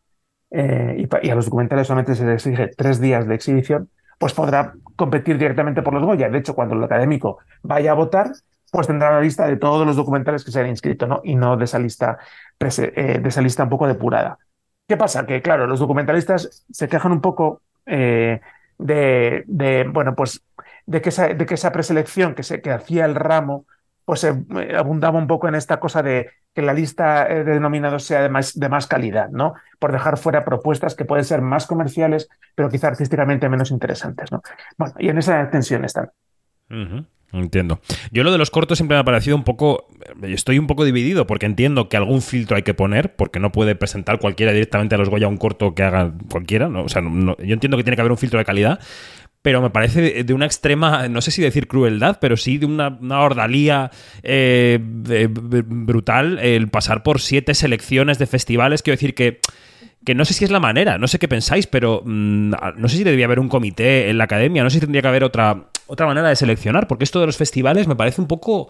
eh, y, a los documentales solamente se les exige tres días de exhibición, pues podrá competir directamente por los Goya. De hecho, cuando el académico vaya a votar, pues tendrá la lista de todos los documentales que se han inscrito, ¿no? Y no de esa lista, eh, de esa lista un poco depurada. ¿Qué pasa? Que, claro, los documentalistas se quejan un poco eh, de, bueno, pues de que esa, de que esa preselección que, se, que hacía el ramo, pues eh, abundaba un poco en esta cosa de que la lista de denominados sea de más, de más calidad, ¿no? Por dejar fuera propuestas que pueden ser más comerciales, pero quizá artísticamente menos interesantes, ¿no? Bueno, y en esa tensión están. Entiendo. Yo lo de los cortos siempre me ha parecido un poco. Estoy un poco dividido porque entiendo que algún filtro hay que poner, porque no puede presentar cualquiera directamente a los Goya un corto que haga cualquiera. ¿no? O sea, yo entiendo que tiene que haber un filtro de calidad, pero me parece de, una extrema, no sé si decir crueldad, pero sí de una, una ordalía eh, brutal el pasar por siete selecciones de festivales. Quiero decir que, que no sé si es la manera, no sé qué pensáis, pero mm, no sé si debería haber un comité en la academia, no sé si tendría que haber otra, otra manera de seleccionar, porque esto de los festivales me parece un poco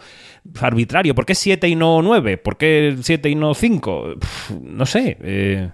arbitrario. ¿Por qué siete y no nueve? ¿Por qué siete y no cinco? Pf, No sé. eh,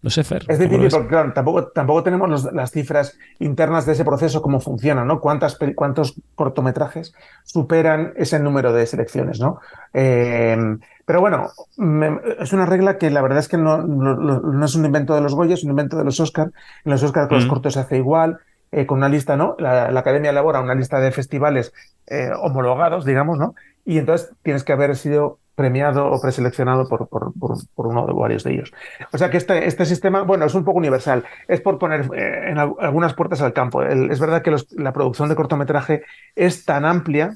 no sé, Fer. Es ¿cómo lo difícil porque, claro, tampoco, tampoco tenemos los- las cifras internas de ese proceso, cómo funciona, ¿no? ¿Cuántas, ¿Cuántos cortometrajes superan ese número de selecciones, ¿no? Eh, pero bueno, me- es una regla que la verdad es que no, no- no- no es un invento de los Goya, es un invento de los Oscar. En los Oscar con los Mm. cortos se hace igual, eh, con una lista, ¿no? La, Academia elabora una lista de festivales eh, homologados, digamos, ¿no? Y entonces tienes que haber sido premiado o preseleccionado por, por, por, uno de varios de ellos. O sea que este, este sistema, bueno, es un poco universal. Es por poner eh, en al- algunas puertas al campo. Es verdad que la producción de cortometraje es tan amplia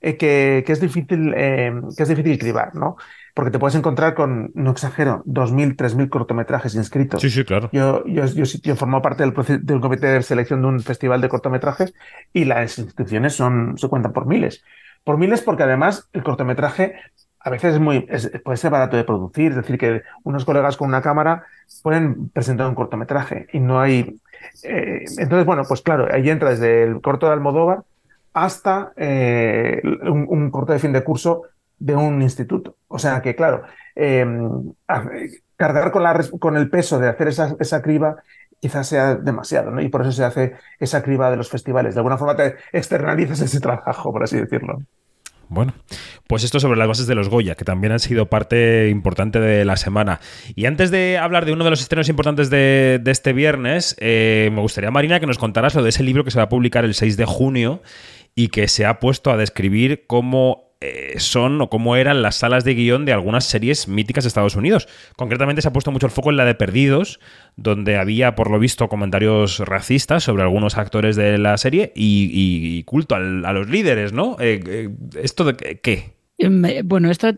que, que es difícil, eh, que es difícil cribar, ¿no? Porque te puedes encontrar con, no exagero, 2.000, 3.000 cortometrajes inscritos. Sí, sí, claro. Yo, yo, yo, formado parte del, comité de selección de un festival de cortometrajes y las inscripciones son, se cuentan por miles. Por miles porque además el cortometraje a veces es muy, es- puede ser barato de producir, es decir, que unos colegas con una cámara pueden presentar un cortometraje y no hay... eh, entonces, bueno, pues claro, ahí entra desde el corto de Almodóvar hasta eh, un, un corto de fin de curso de un instituto. O sea que, claro, a- cargar con, la, con el peso de hacer esa, esa criba quizás sea demasiado, ¿no? Y por eso se hace esa criba de los festivales. De alguna forma te externalizas ese trabajo, por así decirlo. Bueno, pues esto sobre las bases de los Goya, que también han sido parte importante de la semana. Y antes de hablar de uno de los estrenos importantes de, de este viernes, eh, me gustaría, Marina, que nos contaras lo de ese libro que se va a publicar el 6 de junio y que se ha puesto a describir cómo eh, son o cómo eran las salas de guion de algunas series míticas de Estados Unidos. Concretamente se ha puesto mucho el foco en la de Perdidos, donde había, por lo visto, comentarios racistas sobre algunos actores de la serie y, culto a los líderes, ¿no? Eh, eh, ¿Esto de qué- Bueno, esto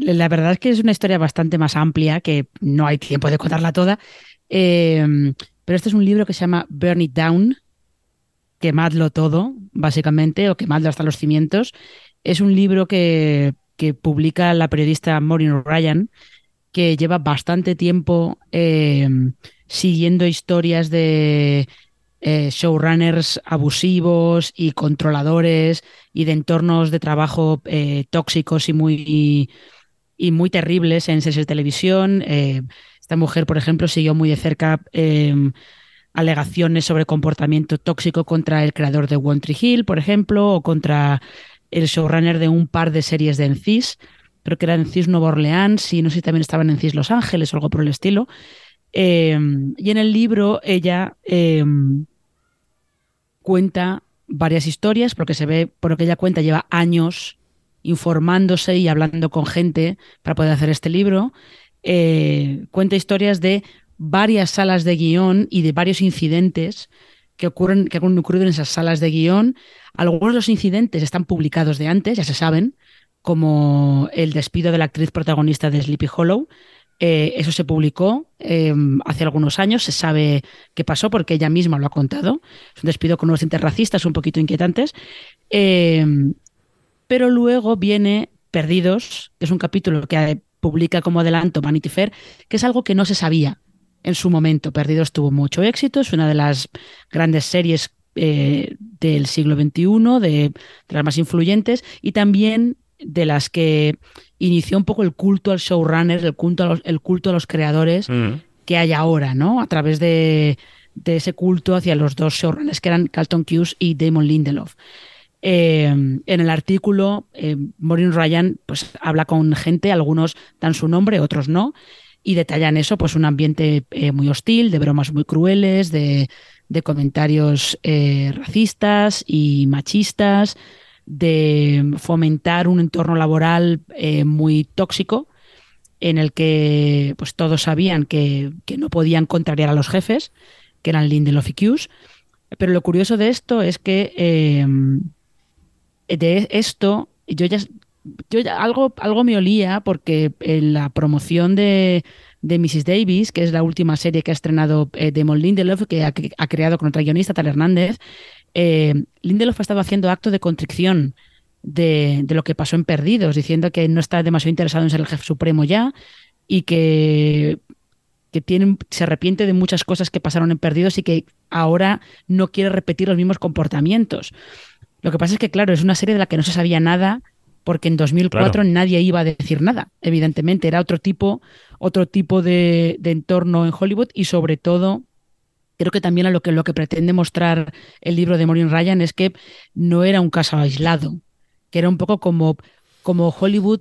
la verdad es que es una historia bastante más amplia que no hay tiempo de contarla toda. Pero este es un libro que se llama Burn It Down, quemadlo todo, básicamente, o quemadlo hasta los cimientos. Es un libro que, que publica la periodista Maureen Ryan, que lleva bastante tiempo em, siguiendo historias de eh, showrunners abusivos y controladores y de entornos de trabajo eh, tóxicos y muy, y muy terribles en series de televisión. Eh, esta mujer, por ejemplo, siguió muy de cerca eh, alegaciones sobre comportamiento tóxico contra el creador de One Tree Hill, por ejemplo, o contra el showrunner de un par de series de Encis. Creo que era Encis Nueva Orleans y no sé si también estaban en Encis Los Ángeles o algo por el estilo. Eh, y en el libro ella eh, cuenta varias historias, porque se ve, por lo que ella cuenta, lleva años informándose y hablando con gente para poder hacer este libro. Eh, cuenta historias de varias salas de guion y de varios incidentes que ocurren, que han ocurrido en esas salas de guion. Algunos de los incidentes están publicados de antes, ya se saben, como el despido de la actriz protagonista de Sleepy Hollow. Eh, eso se publicó eh, hace algunos años, se sabe qué pasó porque ella misma lo ha contado. Es un despido con unos tintes racistas un poquito inquietantes. Eh, pero luego viene Perdidos, que es un capítulo que publica como adelanto Vanity Fair, que es algo que no se sabía en su momento. Perdidos tuvo mucho éxito, es una de las grandes series eh, del siglo XXI, de, de las más influyentes, y también de las que inició un poco el culto al showrunner, el culto a los, el culto a los creadores Mm. que hay ahora, ¿no? A través de, de ese culto hacia los dos showrunners que eran Carlton Cuse y Damon Lindelof. Eh, en el artículo, eh, Maureen Ryan pues, habla con gente, algunos dan su nombre, otros no, y detallan eso, pues un ambiente eh, muy hostil, de bromas muy crueles, de, de comentarios eh, racistas y machistas, de fomentar un entorno laboral eh, muy tóxico en el que pues todos sabían que, que, no podían contrariar a los jefes, que eran Lindelof y Cuse. Pero lo curioso de esto es que eh, de esto yo ya, yo algo, algo me olía porque en la promoción de, de Mrs. Davis, que es la última serie que ha estrenado eh, Damon Lindelof, que ha, ha, creado con otra guionista, Tal Hernández. Eh, Lindelof ha estado haciendo acto de contrición de, de, lo que pasó en Perdidos, diciendo que no está demasiado interesado en ser el jefe supremo ya y que, que tiene, se arrepiente de muchas cosas que pasaron en Perdidos y que ahora no quiere repetir los mismos comportamientos. Lo que pasa es que, claro, es una serie de la que no se sabía nada porque en 2004 claro. nadie iba a decir nada. Evidentemente, era otro tipo, otro tipo de, de, entorno en Hollywood y sobre todo, creo que también a lo que, lo que pretende mostrar el libro de Maureen Ryan es que no era un caso aislado, que era un poco como, como Hollywood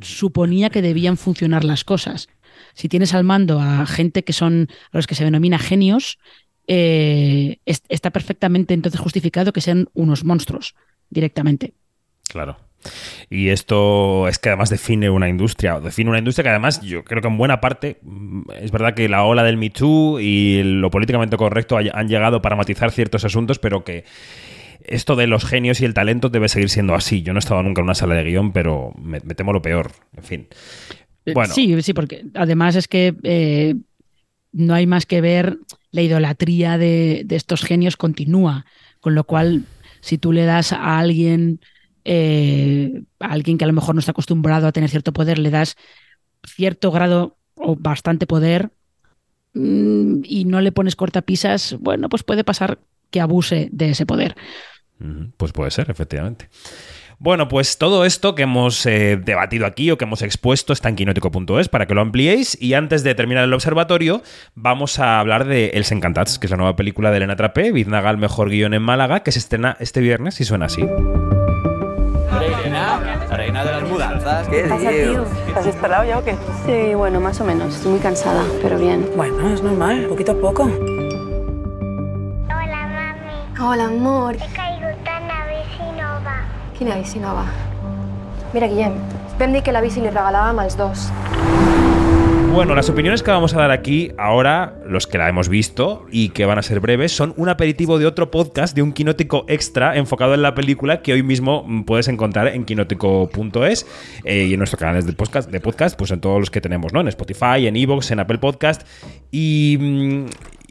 suponía que debían funcionar las cosas. Si tienes al mando a gente que son a los que se denomina genios, eh, es, está perfectamente entonces justificado que sean unos monstruos directamente. Claro. Y esto es que además define una industria, define una industria que además yo creo que en buena parte mm, es verdad que la ola del Me Too y lo políticamente correcto han llegado para matizar ciertos asuntos, pero que esto de los genios y el talento debe seguir siendo así. Yo no he estado nunca en una sala de guion, pero me, me temo lo peor. En fin. Bueno. Sí, sí, porque además es que eh, no hay más que ver la idolatría de, de, estos genios continúa, con lo cual si tú le das a alguien, eh, a alguien que a lo mejor no está acostumbrado a tener cierto poder, le das cierto grado o bastante poder mmm, y no le pones cortapisas, bueno, pues puede pasar que abuse de ese poder. Pues puede ser, efectivamente. Bueno, pues todo esto que hemos eh, debatido aquí o que hemos expuesto está en quinótico.es para que lo ampliéis. Y antes de terminar el observatorio, vamos a hablar de Els Encantats, que es la nueva película de Elena Trapé, Biznaga el mejor guion en Málaga, que se estrena este viernes y suena así. ¿Qué pasa, tío? ¿Estás instalado ya o qué? Sí, bueno, más o menos. Estoy muy cansada, pero bien. Bueno, es normal, poquito a poco. Hola, amor. He caigut en la bici nova. Quina bici nova? Mira, Guillem, vam dir que la bici li regalàvem als dos. Bueno, las opiniones que vamos a dar aquí ahora, los que la hemos visto y que van a ser breves, son un aperitivo de otro podcast, de un quinótico extra enfocado en la película que hoy mismo puedes encontrar en quinótico.es eh, y en nuestros canales de podcast, de podcast, pues en todos los que tenemos, ¿no? En Spotify, en Evox, en Apple Podcast y,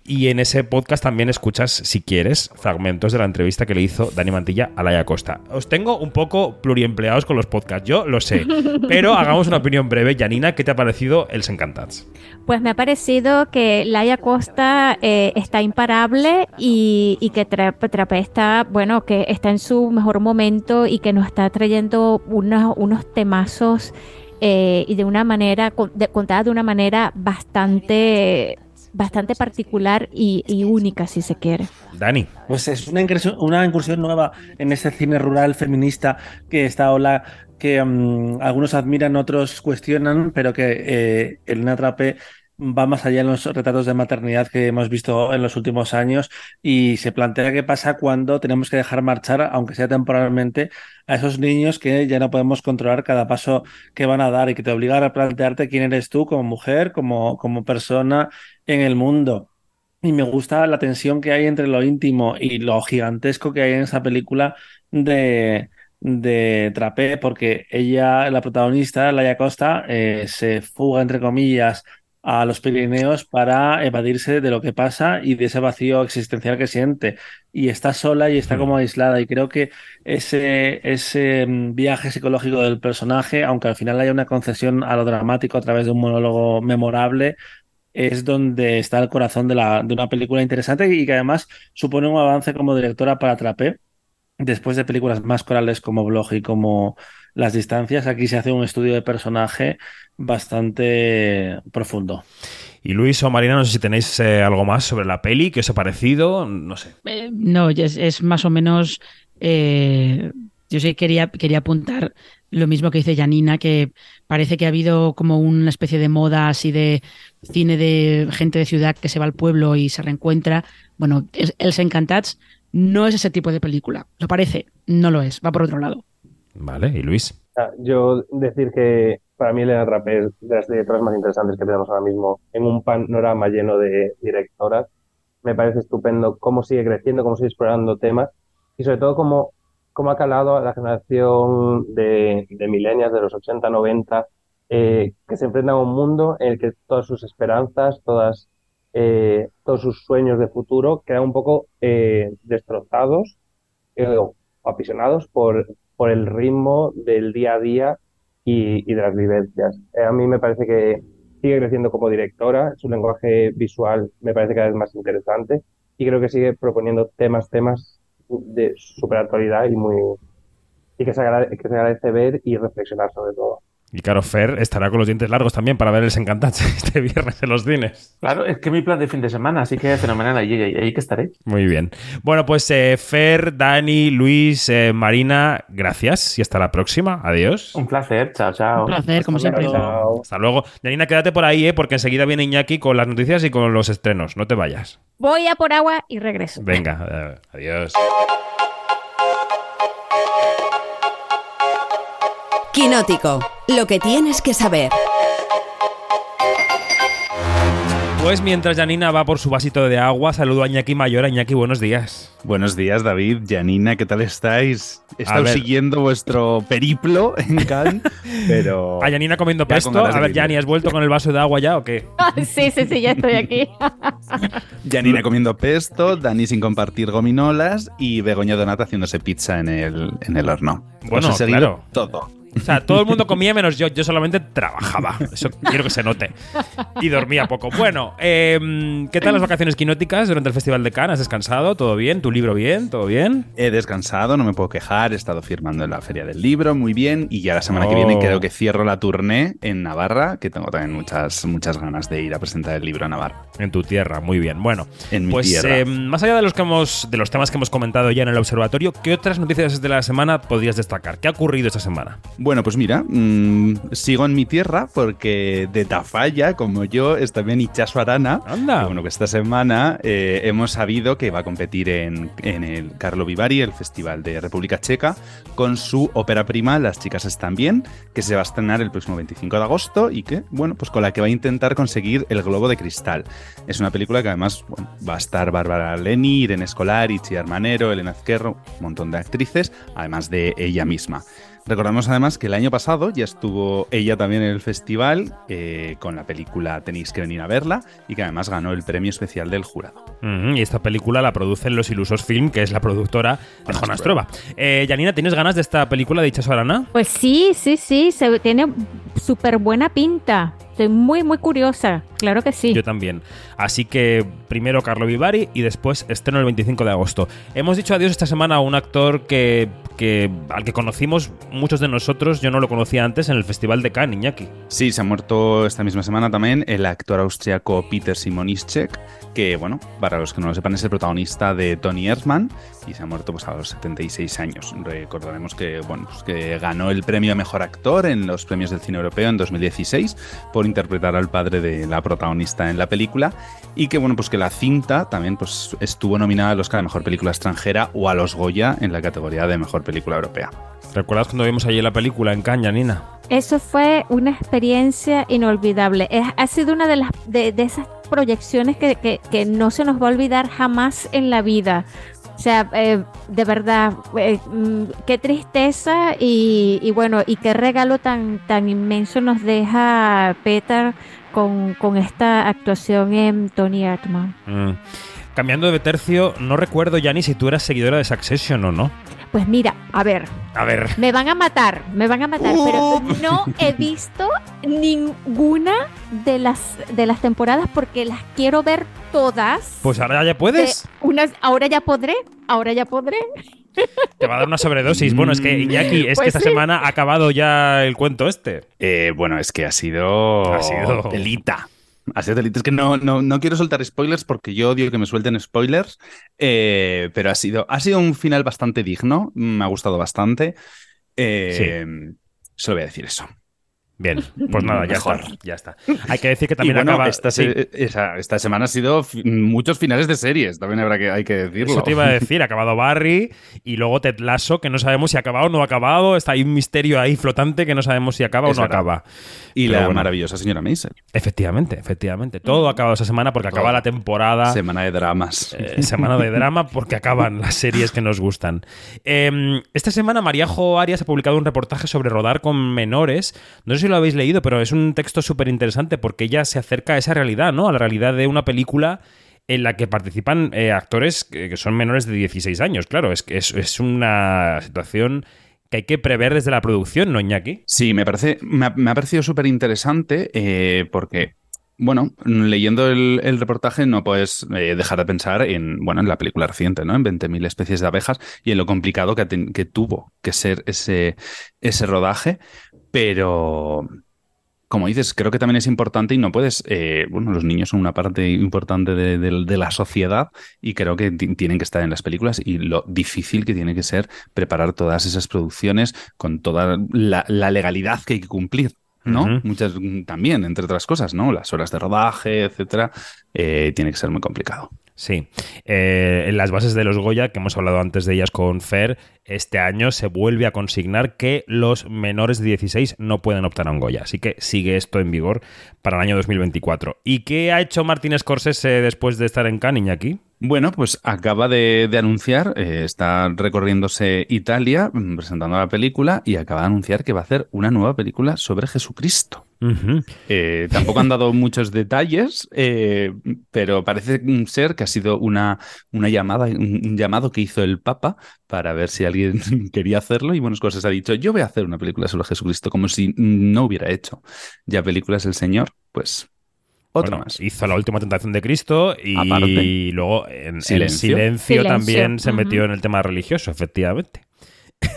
y en ese podcast también escuchas, si quieres, fragmentos de la entrevista que le hizo Dani Mantilla a Laia Costa. Os tengo un poco pluriempleados con los podcasts, yo lo sé, pero hagamos una opinión breve. Janina, ¿qué te ha parecido Els Encantats? Pues me ha parecido que Laia Costa eh, está imparable y, y que Trape, está, bueno, que está en su mejor momento y que nos está trayendo unos, unos temazos eh, y de una manera, de, contada de una manera bastante bastante particular y, y, única, si se quiere. Dani. Pues es una incursión, una incursión nueva en ese cine rural feminista que está ola que um, algunos admiran, otros cuestionan, pero que eh, Elena Trape va más allá en los retratos de maternidad que hemos visto en los últimos años y se plantea qué pasa cuando tenemos que dejar marchar, aunque sea temporalmente, a esos niños que ya no podemos controlar cada paso que van a dar y que te obligan a plantearte quién eres tú como mujer, como, como persona en el mundo. Y me gusta la tensión que hay entre lo íntimo y lo gigantesco que hay en esa película de, de Trapé, porque ella, la protagonista, Laia Costa, eh, se fuga, entre comillas, a los Pirineos para evadirse de lo que pasa y de ese vacío existencial que siente. Y está sola y está como aislada. Y creo que ese, ese viaje psicológico del personaje, aunque al final haya una concesión a lo dramático a través de un monólogo memorable, es donde está el corazón de, la, de una película interesante y que además supone un avance como directora para Trapé. Después de películas más corales como Blog y como Las Distancias, aquí se hace un estudio de personaje bastante profundo. Y Luis o Marina, no sé si tenéis eh, algo más sobre la peli, que os ha parecido, no sé. Eh, no, es, es, más o menos. Eh, yo sí quería, quería apuntar lo mismo que dice Janina, que parece que ha habido como una especie de moda así de cine de gente de ciudad que se va al pueblo y se reencuentra. Bueno, es, Els Encantats no es ese tipo de película. Lo parece, no lo es, va por otro lado. Vale, ¿y Luis? Yo decir que para mí Elena Trapé es de las directoras más interesantes que tenemos ahora mismo en un panorama lleno de directoras. Me parece estupendo cómo sigue creciendo, cómo sigue explorando temas y sobre todo cómo, cómo ha calado a la generación de, de milenias de los 80, 90 eh, que se enfrentan a un mundo en el que todas sus esperanzas, todas, eh, todos sus sueños de futuro quedan un poco eh, destrozados eh, o apasionados por, por el ritmo del día a día y, y de las vivencias. Eh, a mí me parece que sigue creciendo como directora, su lenguaje visual me parece cada vez más interesante y creo que sigue proponiendo temas, temas de super actualidad y muy y que se, agrade- que se agradece ver y reflexionar sobre todo. Y claro, Fer estará con los dientes largos también para ver el Encantache este viernes en los cines. Claro, es que mi plan de fin de semana, así que fenomenal, ahí, ahí, ahí que estaré. Muy bien. Bueno, pues eh, Fer, Dani, Luis, eh, Marina, gracias y hasta la próxima. Adiós. Un placer, chao, chao. Un placer, como siempre. luego. Hasta luego. Janina, quédate por ahí, ¿eh? porque enseguida viene Iñaki con las noticias y con los estrenos. No te vayas. Voy a por agua y regreso. Venga, eh, adiós. Quinótico. Lo que tienes que saber. Pues mientras Janina va por su vasito de agua, saludo a Iñaki Mayor. Iñaki, buenos días. Buenos días, David. Janina, ¿qué tal estáis? He estado siguiendo vuestro periplo en Cannes, pero... A Janina comiendo con pesto. A ver. Jani, ¿has vuelto con el vaso de agua ya o qué? sí, sí, sí, ya estoy aquí. Janina comiendo pesto, Dani sin compartir gominolas y Begoña Donata haciéndose pizza en el, en el horno. Bueno, claro. todo. O sea, todo el mundo comía menos yo. Yo solamente trabajaba. Eso quiero que se note. Y dormía poco. Bueno, eh, ¿qué tal las vacaciones quinóticas durante el Festival de Cannes? ¿Has descansado? ¿Todo bien? ¿Tu libro bien? ¿Todo bien? He descansado, no me puedo quejar, he estado firmando en la Feria del Libro, muy bien, y ya la semana que Oh. viene creo que cierro la tournée en Navarra, que tengo también muchas, muchas ganas de ir a presentar el libro a Navarra. En tu tierra, muy bien. Bueno, En mi pues tierra. eh, más allá de los, que hemos, de los temas que hemos comentado ya en el observatorio, ¿qué otras noticias de la semana podrías destacar? ¿Qué ha ocurrido esta semana? Bueno, pues mira, mm, sigo en mi tierra porque de Tafalla, como yo, está bien Ichazo Arana. Anda. Que, bueno, que esta semana eh, hemos sabido que va a competir en, en el Carlo Vivari, el Festival de República Checa, con su ópera prima Las chicas están bien, que se va a estrenar el próximo 25 de agosto y que, bueno, pues con la que va a intentar conseguir el Globo de Cristal. Es una película que además bueno, va a estar Bárbara Leni, Irene Escolari, Chiar Manero, Elena Azquerro, un montón de actrices, además de ella misma. Recordamos además que el año pasado ya estuvo ella también en el festival eh, con la película Tenéis que venir a verla y que además ganó el premio especial del jurado. Y esta película la producen Los Ilusos Film, que es la productora de Jonas Trueba. Eh, Janina, ¿tienes ganas de esta película de Ichazo Arana? Pues sí, sí, sí, se tiene súper buena pinta. Estoy muy, muy curiosa. Claro que sí. Yo también. Así que primero Carlo Vivari y después estreno el 25 de agosto. Hemos dicho adiós esta semana a un actor que, que al que conocimos muchos de nosotros, yo no lo conocía antes en el Festival de Cannes, Iñaki. Sí, se ha muerto esta misma semana también el actor austriaco Peter Simonischek, que, bueno, para los que no lo sepan, es el protagonista de Tony Erdmann y se ha muerto pues, a los 76 años. Recordaremos que, bueno, pues, que ganó el premio a mejor actor en los premios del cine europeo en 2016 por interpretar al padre de la protagonista en la película y que, bueno, pues que la cinta también pues, estuvo nominada al Oscar a mejor película extranjera o a los Goya en la categoría de mejor película europea. ¿Recuerdas cuando vimos allí la película en Cannes, Janina? Eso fue una experiencia inolvidable. Es- ha sido una de las de, de esas proyecciones que, que- que no se nos va a olvidar jamás en la vida. O sea, eh, de verdad, eh, mm, qué tristeza y, bueno, y qué regalo tan, tan inmenso nos deja Peter con, con esta actuación en Tony Erdmann. Mm. Cambiando de tercio, no recuerdo, Jani, si tú eras seguidora de Succession o no. Pues mira, a ver, A ver. Me van a matar, me van a matar, pero no he visto ninguna de las de las temporadas porque las quiero ver todas. Pues ahora ya puedes. De unas, ahora ya podré, ahora ya podré. Te va a dar una sobredosis. Bueno, es que Iñaki, es Pues que esta sí. semana ha acabado ya el cuento este. Eh, bueno, es que ha sido. Ha sido- Telita. Sido telita. Es que no, no, no quiero soltar spoilers porque yo odio que me suelten spoilers. eh, pero ha sido, ha sido un final bastante digno. Me ha gustado bastante. Eh, Solo voy a decir eso. Bien, pues nada, ya Mejor. está, ya está. Hay que decir que también bueno, acaba... esta, sí. esa- esta semana ha sido muchos finales de series, también habrá que, hay que decirlo. Eso te iba a decir, ha acabado Barry y luego Ted Lasso, que no sabemos si ha acabado o no ha acabado. Está ahí un misterio ahí flotante que no sabemos si acaba o no verdad. acaba. Y Pero la bueno. maravillosa señora Maisel. Efectivamente, efectivamente. Todo ha acabado esa semana porque acaba la temporada. Semana de dramas. Eh, semana de drama porque acaban las series que nos gustan. Eh, esta semana Mariajo Arias ha publicado un reportaje sobre rodar con menores. No sé si lo habéis leído, pero es un texto súper interesante porque ella se acerca a esa realidad, ¿no? A la realidad de una película en la que participan eh, actores que, que son menores de 16 años. Claro, es es, es una situación que hay que prever desde la producción, ¿no, Iñaki? Sí, me, parece, me, ha, parecido súper interesante eh, porque bueno, leyendo el, reportaje no puedes eh, dejar de pensar en, bueno, en la película reciente, ¿no? En 20.000 especies de abejas y en lo complicado que, que tuvo que ser ese, ese rodaje, pero como dices, creo que también es importante y no puedes, eh, bueno, los niños son una parte importante de, de- de la sociedad y creo que ti- tienen que estar en las películas y lo difícil que tiene que ser preparar todas esas producciones con toda la, la legalidad que hay que cumplir. ¿no? Muchas mm, también, entre otras cosas, ¿no? Las horas de rodaje, etcétera, eh, tiene que ser muy complicado. Sí. Eh, en las bases de los Goya, que hemos hablado antes de ellas con Fer, este año se vuelve a consignar que los menores de 16 no pueden optar a un Goya. Así que sigue esto en vigor para el año 2024. ¿Y qué ha hecho Martín Scorsese después de estar en Cannes, aquí? Bueno, pues acaba de, anunciar, eh, está recorriéndose Italia, mm, presentando la película, y acaba de anunciar que va a hacer una nueva película sobre Jesucristo. Eh, tampoco han dado muchos detalles, eh, pero parece ser que ha sido una, una llamada, un, un llamado que hizo el Papa para ver si alguien quería hacerlo. Y bueno, cosas ha dicho, yo voy a hacer una película sobre Jesucristo, como si no hubiera hecho ya películas el Señor, pues otra Bueno, más. Hizo la última tentación de Cristo y Aparte. luego en en Silencio. silencio, Silencio. también se metió en el tema religioso, efectivamente.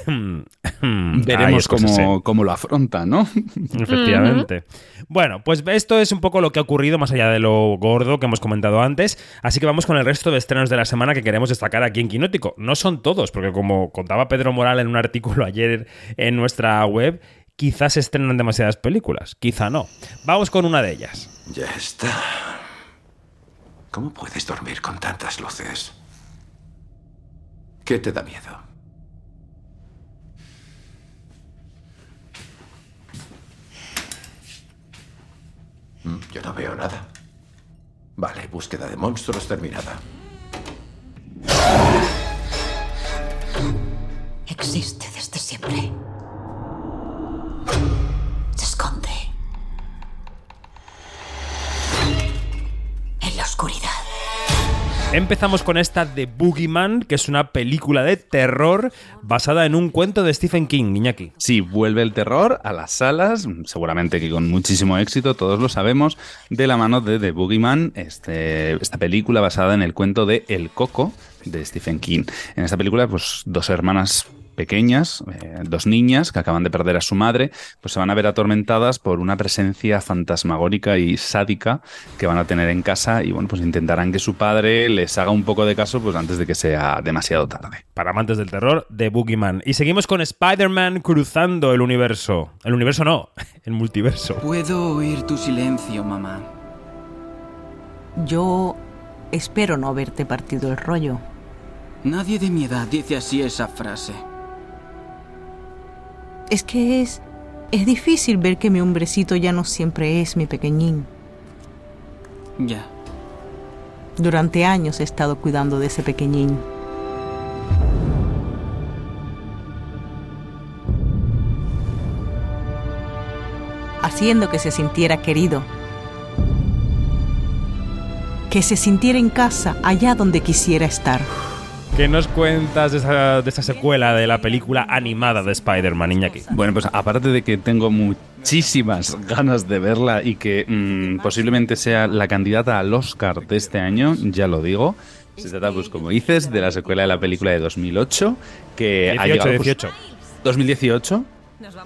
Veremos cómo, cómo lo afronta, ¿no? Efectivamente. Bueno, pues esto es un poco lo que ha ocurrido más allá de lo gordo que hemos comentado antes. Así que vamos con el resto de estrenos de la semana que queremos destacar aquí en Quinótico. No son todos, porque como contaba Pedro Moral en un artículo ayer en nuestra web, quizás se estrenan demasiadas películas, quizá no. Vamos con una de ellas. Ya está. ¿Cómo puedes dormir con tantas luces? ¿Qué te da miedo? Yo no veo nada. Vale, búsqueda de monstruos terminada. Existe desde siempre. Empezamos con esta de Boogeyman, que es una película de terror basada en un cuento de Stephen King, Iñaki. Sí, vuelve el terror a las salas, seguramente que con muchísimo éxito, todos lo sabemos, de la mano de The Boogeyman, este, esta película basada en el cuento de El Coco de Stephen King. En esta película, pues dos hermanas pequeñas, eh, dos niñas que acaban de perder a su madre, pues se van a ver atormentadas por una presencia fantasmagórica y sádica que van a tener en casa y bueno, pues intentarán que su padre les haga un poco de caso pues antes de que sea demasiado tarde. Para amantes del terror, de Boogeyman. Y seguimos con Spider-Man cruzando el universo. El universo no, el multiverso. Puedo oír tu silencio, mamá. Yo espero no haberte partido el rollo. Nadie de mi edad dice así esa frase. Es que es. Es difícil ver que mi hombrecito ya no siempre es mi pequeñín. Ya. Durante años he estado cuidando de ese pequeñín. Haciendo que se sintiera querido. Que se sintiera en casa, allá donde quisiera estar. ¿Qué nos cuentas de esa, de esa secuela de la película animada de Spider-Man, Iñaki? Bueno, pues aparte de que tengo muchísimas ganas de verla y que mm, posiblemente sea la candidata al Oscar de este año, ya lo digo. Se trata, pues como dices, de la secuela de la película de 2008, que ha 18, llegado... pues, 18. 2018,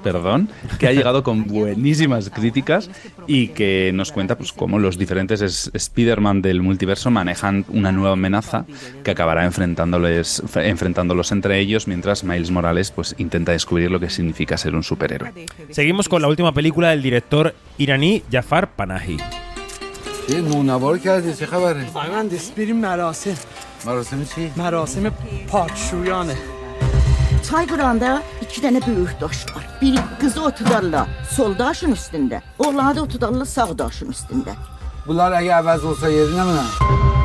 perdón, que ha llegado con buenísimas críticas y que nos cuenta pues cómo los diferentes es- Spider-Man del multiverso manejan una nueva amenaza que acabará enfrentándoles, enfrentándolos entre ellos mientras Miles Morales pues intenta descubrir lo que significa ser un superhéroe. Seguimos con la última película del director iraní Jafar Panahi. Çay qıranda iki dənə böyük daş var. Biri qızı otudarlar sol daşın üstündə, oğlanı da otudarlar sağ daşın üstündə. Bunlar əgər əvəz olsa yerinə mi?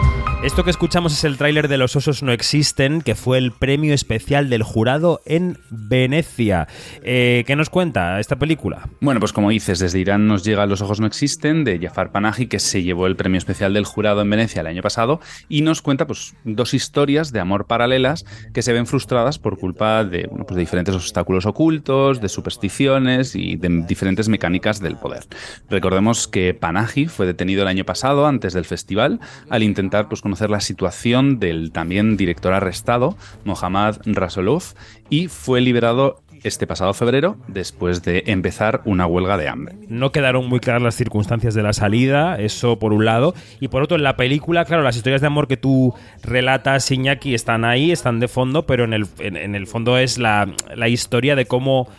Esto que escuchamos es el tráiler de Los osos no existen, que fue el premio especial del jurado en Venecia. Eh, ¿Qué nos cuenta esta película? Bueno, pues como dices, desde Irán nos llega Los ojos no existen, de Jafar Panahi, que se llevó el premio especial del jurado en Venecia el año pasado, y nos cuenta pues dos historias de amor paralelas que se ven frustradas por culpa de, pues, de diferentes obstáculos ocultos, de supersticiones y de diferentes mecánicas del poder. Recordemos que Panahi fue detenido el año pasado antes del festival al intentar pues, conocer la situación del también director arrestado, Mohammad Rasolov, y fue liberado este pasado febrero después de empezar una huelga de hambre. No quedaron muy claras las circunstancias de la salida, eso por un lado, y por otro en la película, claro, las historias de amor que tú relatas, Iñaki, están ahí, están de fondo, pero en el, en, en el fondo es la, la historia de cómo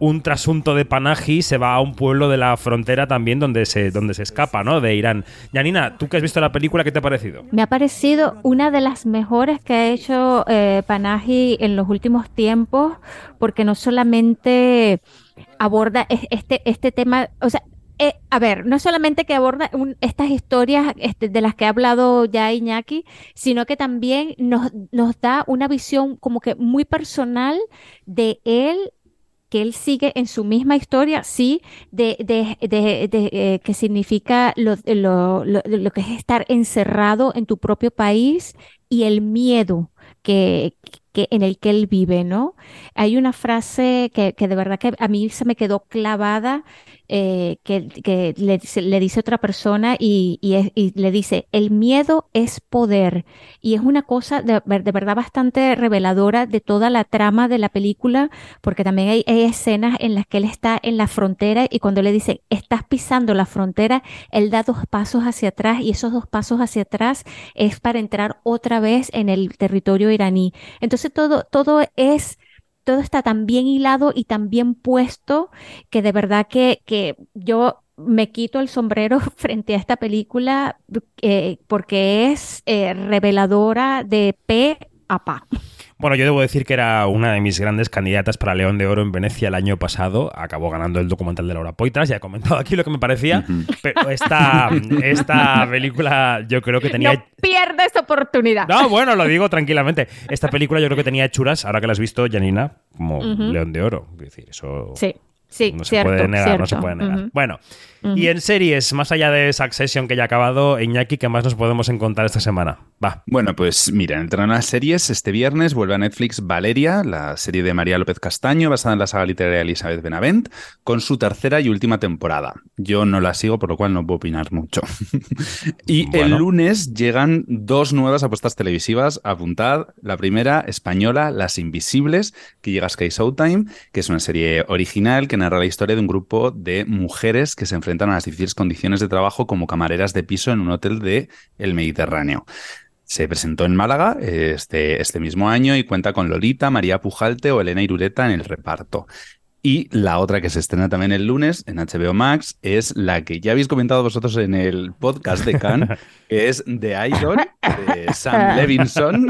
un trasunto de Panaji se va a un pueblo de la frontera también donde se, donde se escapa, ¿no? De Irán. Yanina, tú que has visto la película, ¿qué te ha parecido? Me ha parecido una de las mejores que ha hecho eh, Panaji en los últimos tiempos, porque no solamente aborda es- este, este tema, o sea, eh, a ver, no solamente que aborda estas historias este, de las que ha hablado ya Iñaki, sino que también nos, nos da una visión como que muy personal de él que él sigue en su misma historia, sí, de, de, de, de, eh, que significa lo, lo, lo, lo que es estar encerrado en tu propio país y el miedo que, que en el que él vive, ¿no? Hay una frase que, que de verdad que a mí se me quedó clavada, eh, que, le, dice- otra persona y, le dice, el miedo es poder. Y es una cosa de verdad bastante reveladora de toda la trama de la película, porque también hay, hay escenas en las que él está en la frontera y cuando le dicen, estás pisando la frontera, él da dos pasos hacia atrás y esos dos pasos hacia atrás es para entrar otra vez en el territorio iraní. Entonces todo, todo es todo está tan bien hilado y tan bien puesto que de verdad que, que yo me quito el sombrero frente a esta película eh, porque es eh, reveladora de pe a pa. Bueno, yo debo decir que era una de mis grandes candidatas para León de Oro en Venecia el año pasado. Acabó ganando el documental de Laura Poitras. Ya he comentado aquí lo que me parecía. Pero esta, esta película yo creo que tenía... No pierdes oportunidad. No, bueno, lo digo tranquilamente. Esta película yo creo que tenía hechuras, ahora que la has visto, Janina, como Ujú. León de Oro. Es decir, eso Sí, sí, no se cierto, puede negar, no se cierto. puede negar. Ujú. Bueno, y en series, más allá de Succession que ya ha acabado, Iñaki, ¿qué más nos podemos encontrar esta semana? Va. Bueno, pues mira, en el terreno de las series, este viernes vuelve a Netflix Valeria, la serie de María López Castaño, basada en la saga literaria de Elizabeth Benavent, con su tercera y última temporada. Yo no la sigo, por lo cual no puedo opinar mucho. y el lunes llegan dos nuevas apuestas televisivas. Apuntad, la primera, española, Las Invisibles, que llega a Sky Showtime, que es una serie original que narra la historia de un grupo de mujeres que se enfrentan a las difíciles condiciones de trabajo como camareras de piso en un hotel de el Mediterráneo. Se presentó en Málaga eh, este, este mismo año y cuenta con Lolita, María Pujalte o Elena Irureta en el reparto. Y la otra que se estrena también el lunes en HBO Max es la que ya habéis comentado vosotros en el podcast de Cannes, que es The Idol de Sam Levinson,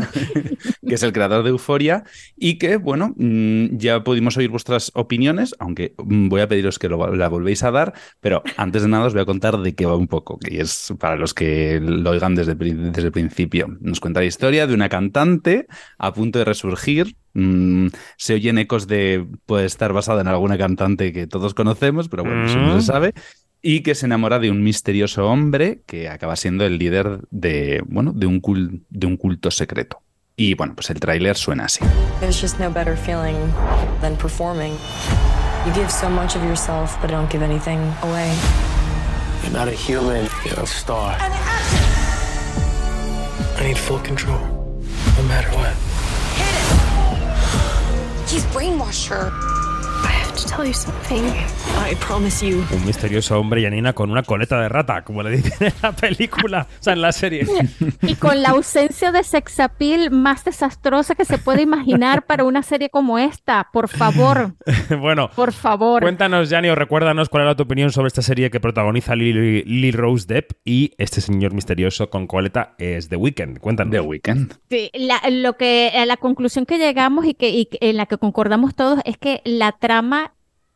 que es el creador de Euforia, y que, bueno, mm, ya pudimos oír vuestras opiniones, aunque mm, voy a pediros que lo, la volvéis a dar, pero antes de nada os voy a contar de qué va un poco, que es para los que lo oigan desde, desde el principio. Nos cuenta la historia de una cantante a punto de resurgir. Mm, se oyen ecos de puede estar basada en alguna cantante que todos conocemos, pero bueno, eso no Mm. se sabe. Y que se enamora de un misterioso hombre que acaba siendo el líder de, bueno, de un, cul- de un culto secreto. Y bueno, pues el tráiler suena así. There's just no better feeling than performing. You give so much of yourself, but don't give anything away. You're not a human, you're a star. I need full control, no matter what. He's brainwashed her. I have to tell you something. I promise you. Un misterioso hombre, Janina, con una coleta de rata, como le dicen en la película, o sea, en la serie. Y con la ausencia de sex appeal más desastrosa que se puede imaginar para una serie como esta. Por favor, bueno, por favor. cuéntanos, Jani, o recuérdanos cuál era tu opinión sobre esta serie que protagoniza Lily, Lily Rose Depp y este señor misterioso con coleta es The Weeknd. Cuéntanos. The Weeknd. Sí, la, lo que, a la conclusión que llegamos y, que, y que- en la que concordamos todos es que la trama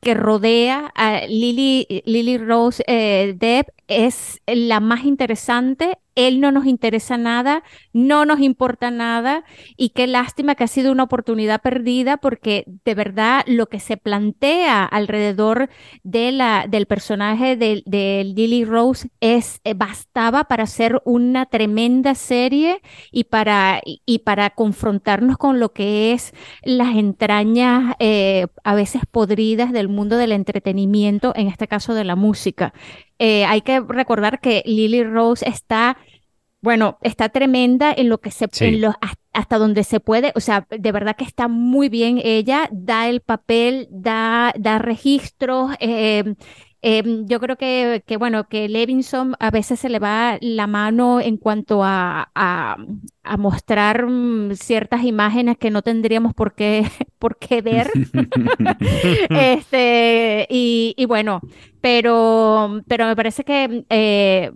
que rodea a Lily, Lily Rose eh, Depp es la más interesante él no nos interesa nada, no nos importa nada y qué lástima que ha sido una oportunidad perdida porque de verdad lo que se plantea alrededor de la, del personaje de, de Lily Rose es, eh, bastaba para hacer una tremenda serie y para, y para confrontarnos con lo que es las entrañas eh, a veces podridas del mundo del entretenimiento, en este caso de la música. Eh, hay que recordar que Lily Rose está, bueno, está tremenda en lo que se, Sí. en lo- hasta donde se puede, o sea, de verdad que está muy bien ella, da el papel, da, da registros. eh, eh, yo creo que, que, bueno, que Levinson a veces se le va la mano en cuanto a, a- a mostrar mm, ciertas imágenes que no tendríamos por qué, por qué ver. Este, y, y bueno, pero, pero me parece que, eh,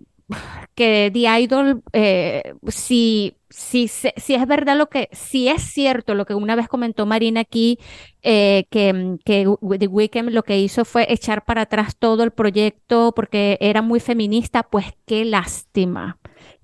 que The Idol, eh, si, si, es verdad lo que, si es cierto lo que una vez comentó Marina aquí, eh, que, que The Weeknd lo que hizo fue echar para atrás todo el proyecto porque era muy feminista, pues qué lástima,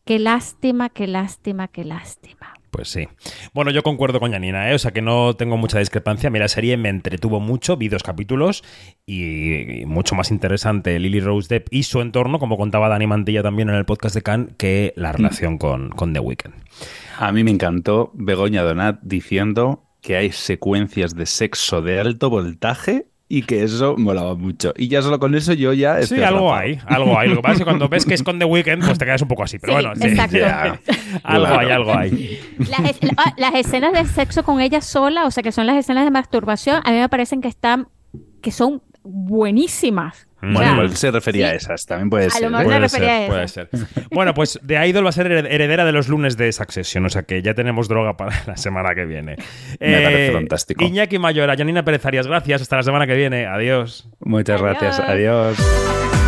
qué lástima, qué lástima, qué lástima. Pues sí. Bueno, yo concuerdo con Janina, ¿eh? o sea que no tengo mucha discrepancia. Mira, la serie me entretuvo mucho, vi dos capítulos y, y mucho más interesante Lily Rose Depp y su entorno, como contaba Dani Mantilla también en el podcast de Cannes, que la relación con, con The Weeknd. A mí me encantó Begoña Donat diciendo que hay secuencias de sexo de alto voltaje y que eso molaba mucho. Y ya solo con eso yo ya Sí, algo hay, algo hay. Lo que pasa es que cuando ves que es con The Weeknd, pues te quedas un poco así. Pero Sí, bueno, sí, exacto. algo Claro. hay, algo hay. Las, es- las escenas de sexo con ella sola, o sea, que son las escenas de masturbación, a mí me parecen que están, que son buenísimas. Bueno, O sea, igual se refería sí. a esas, también puede A ser. lo mejor ¿eh? se Puede refería ser, a puede ser. Bueno, pues The Idol va a ser hered- heredera de los lunes de Succession, o sea que ya tenemos droga para la semana que viene. Eh, Me parece fantástico. Iñaki Mayora, Janina Pérez Arias, gracias. Hasta la semana que viene. Adiós. Muchas gracias. Adiós.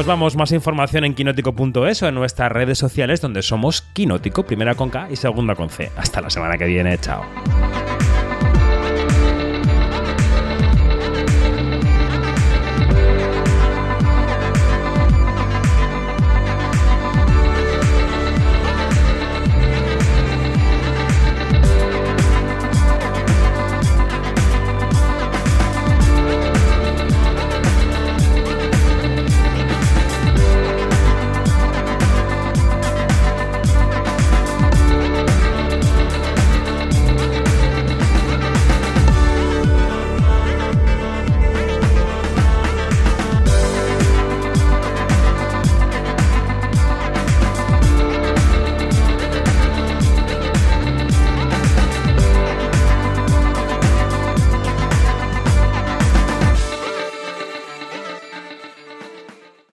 Nos vamos, más información en quinótico.es o en nuestras redes sociales donde somos Quinótico, primera con K y segunda con C. Hasta la semana que viene, chao.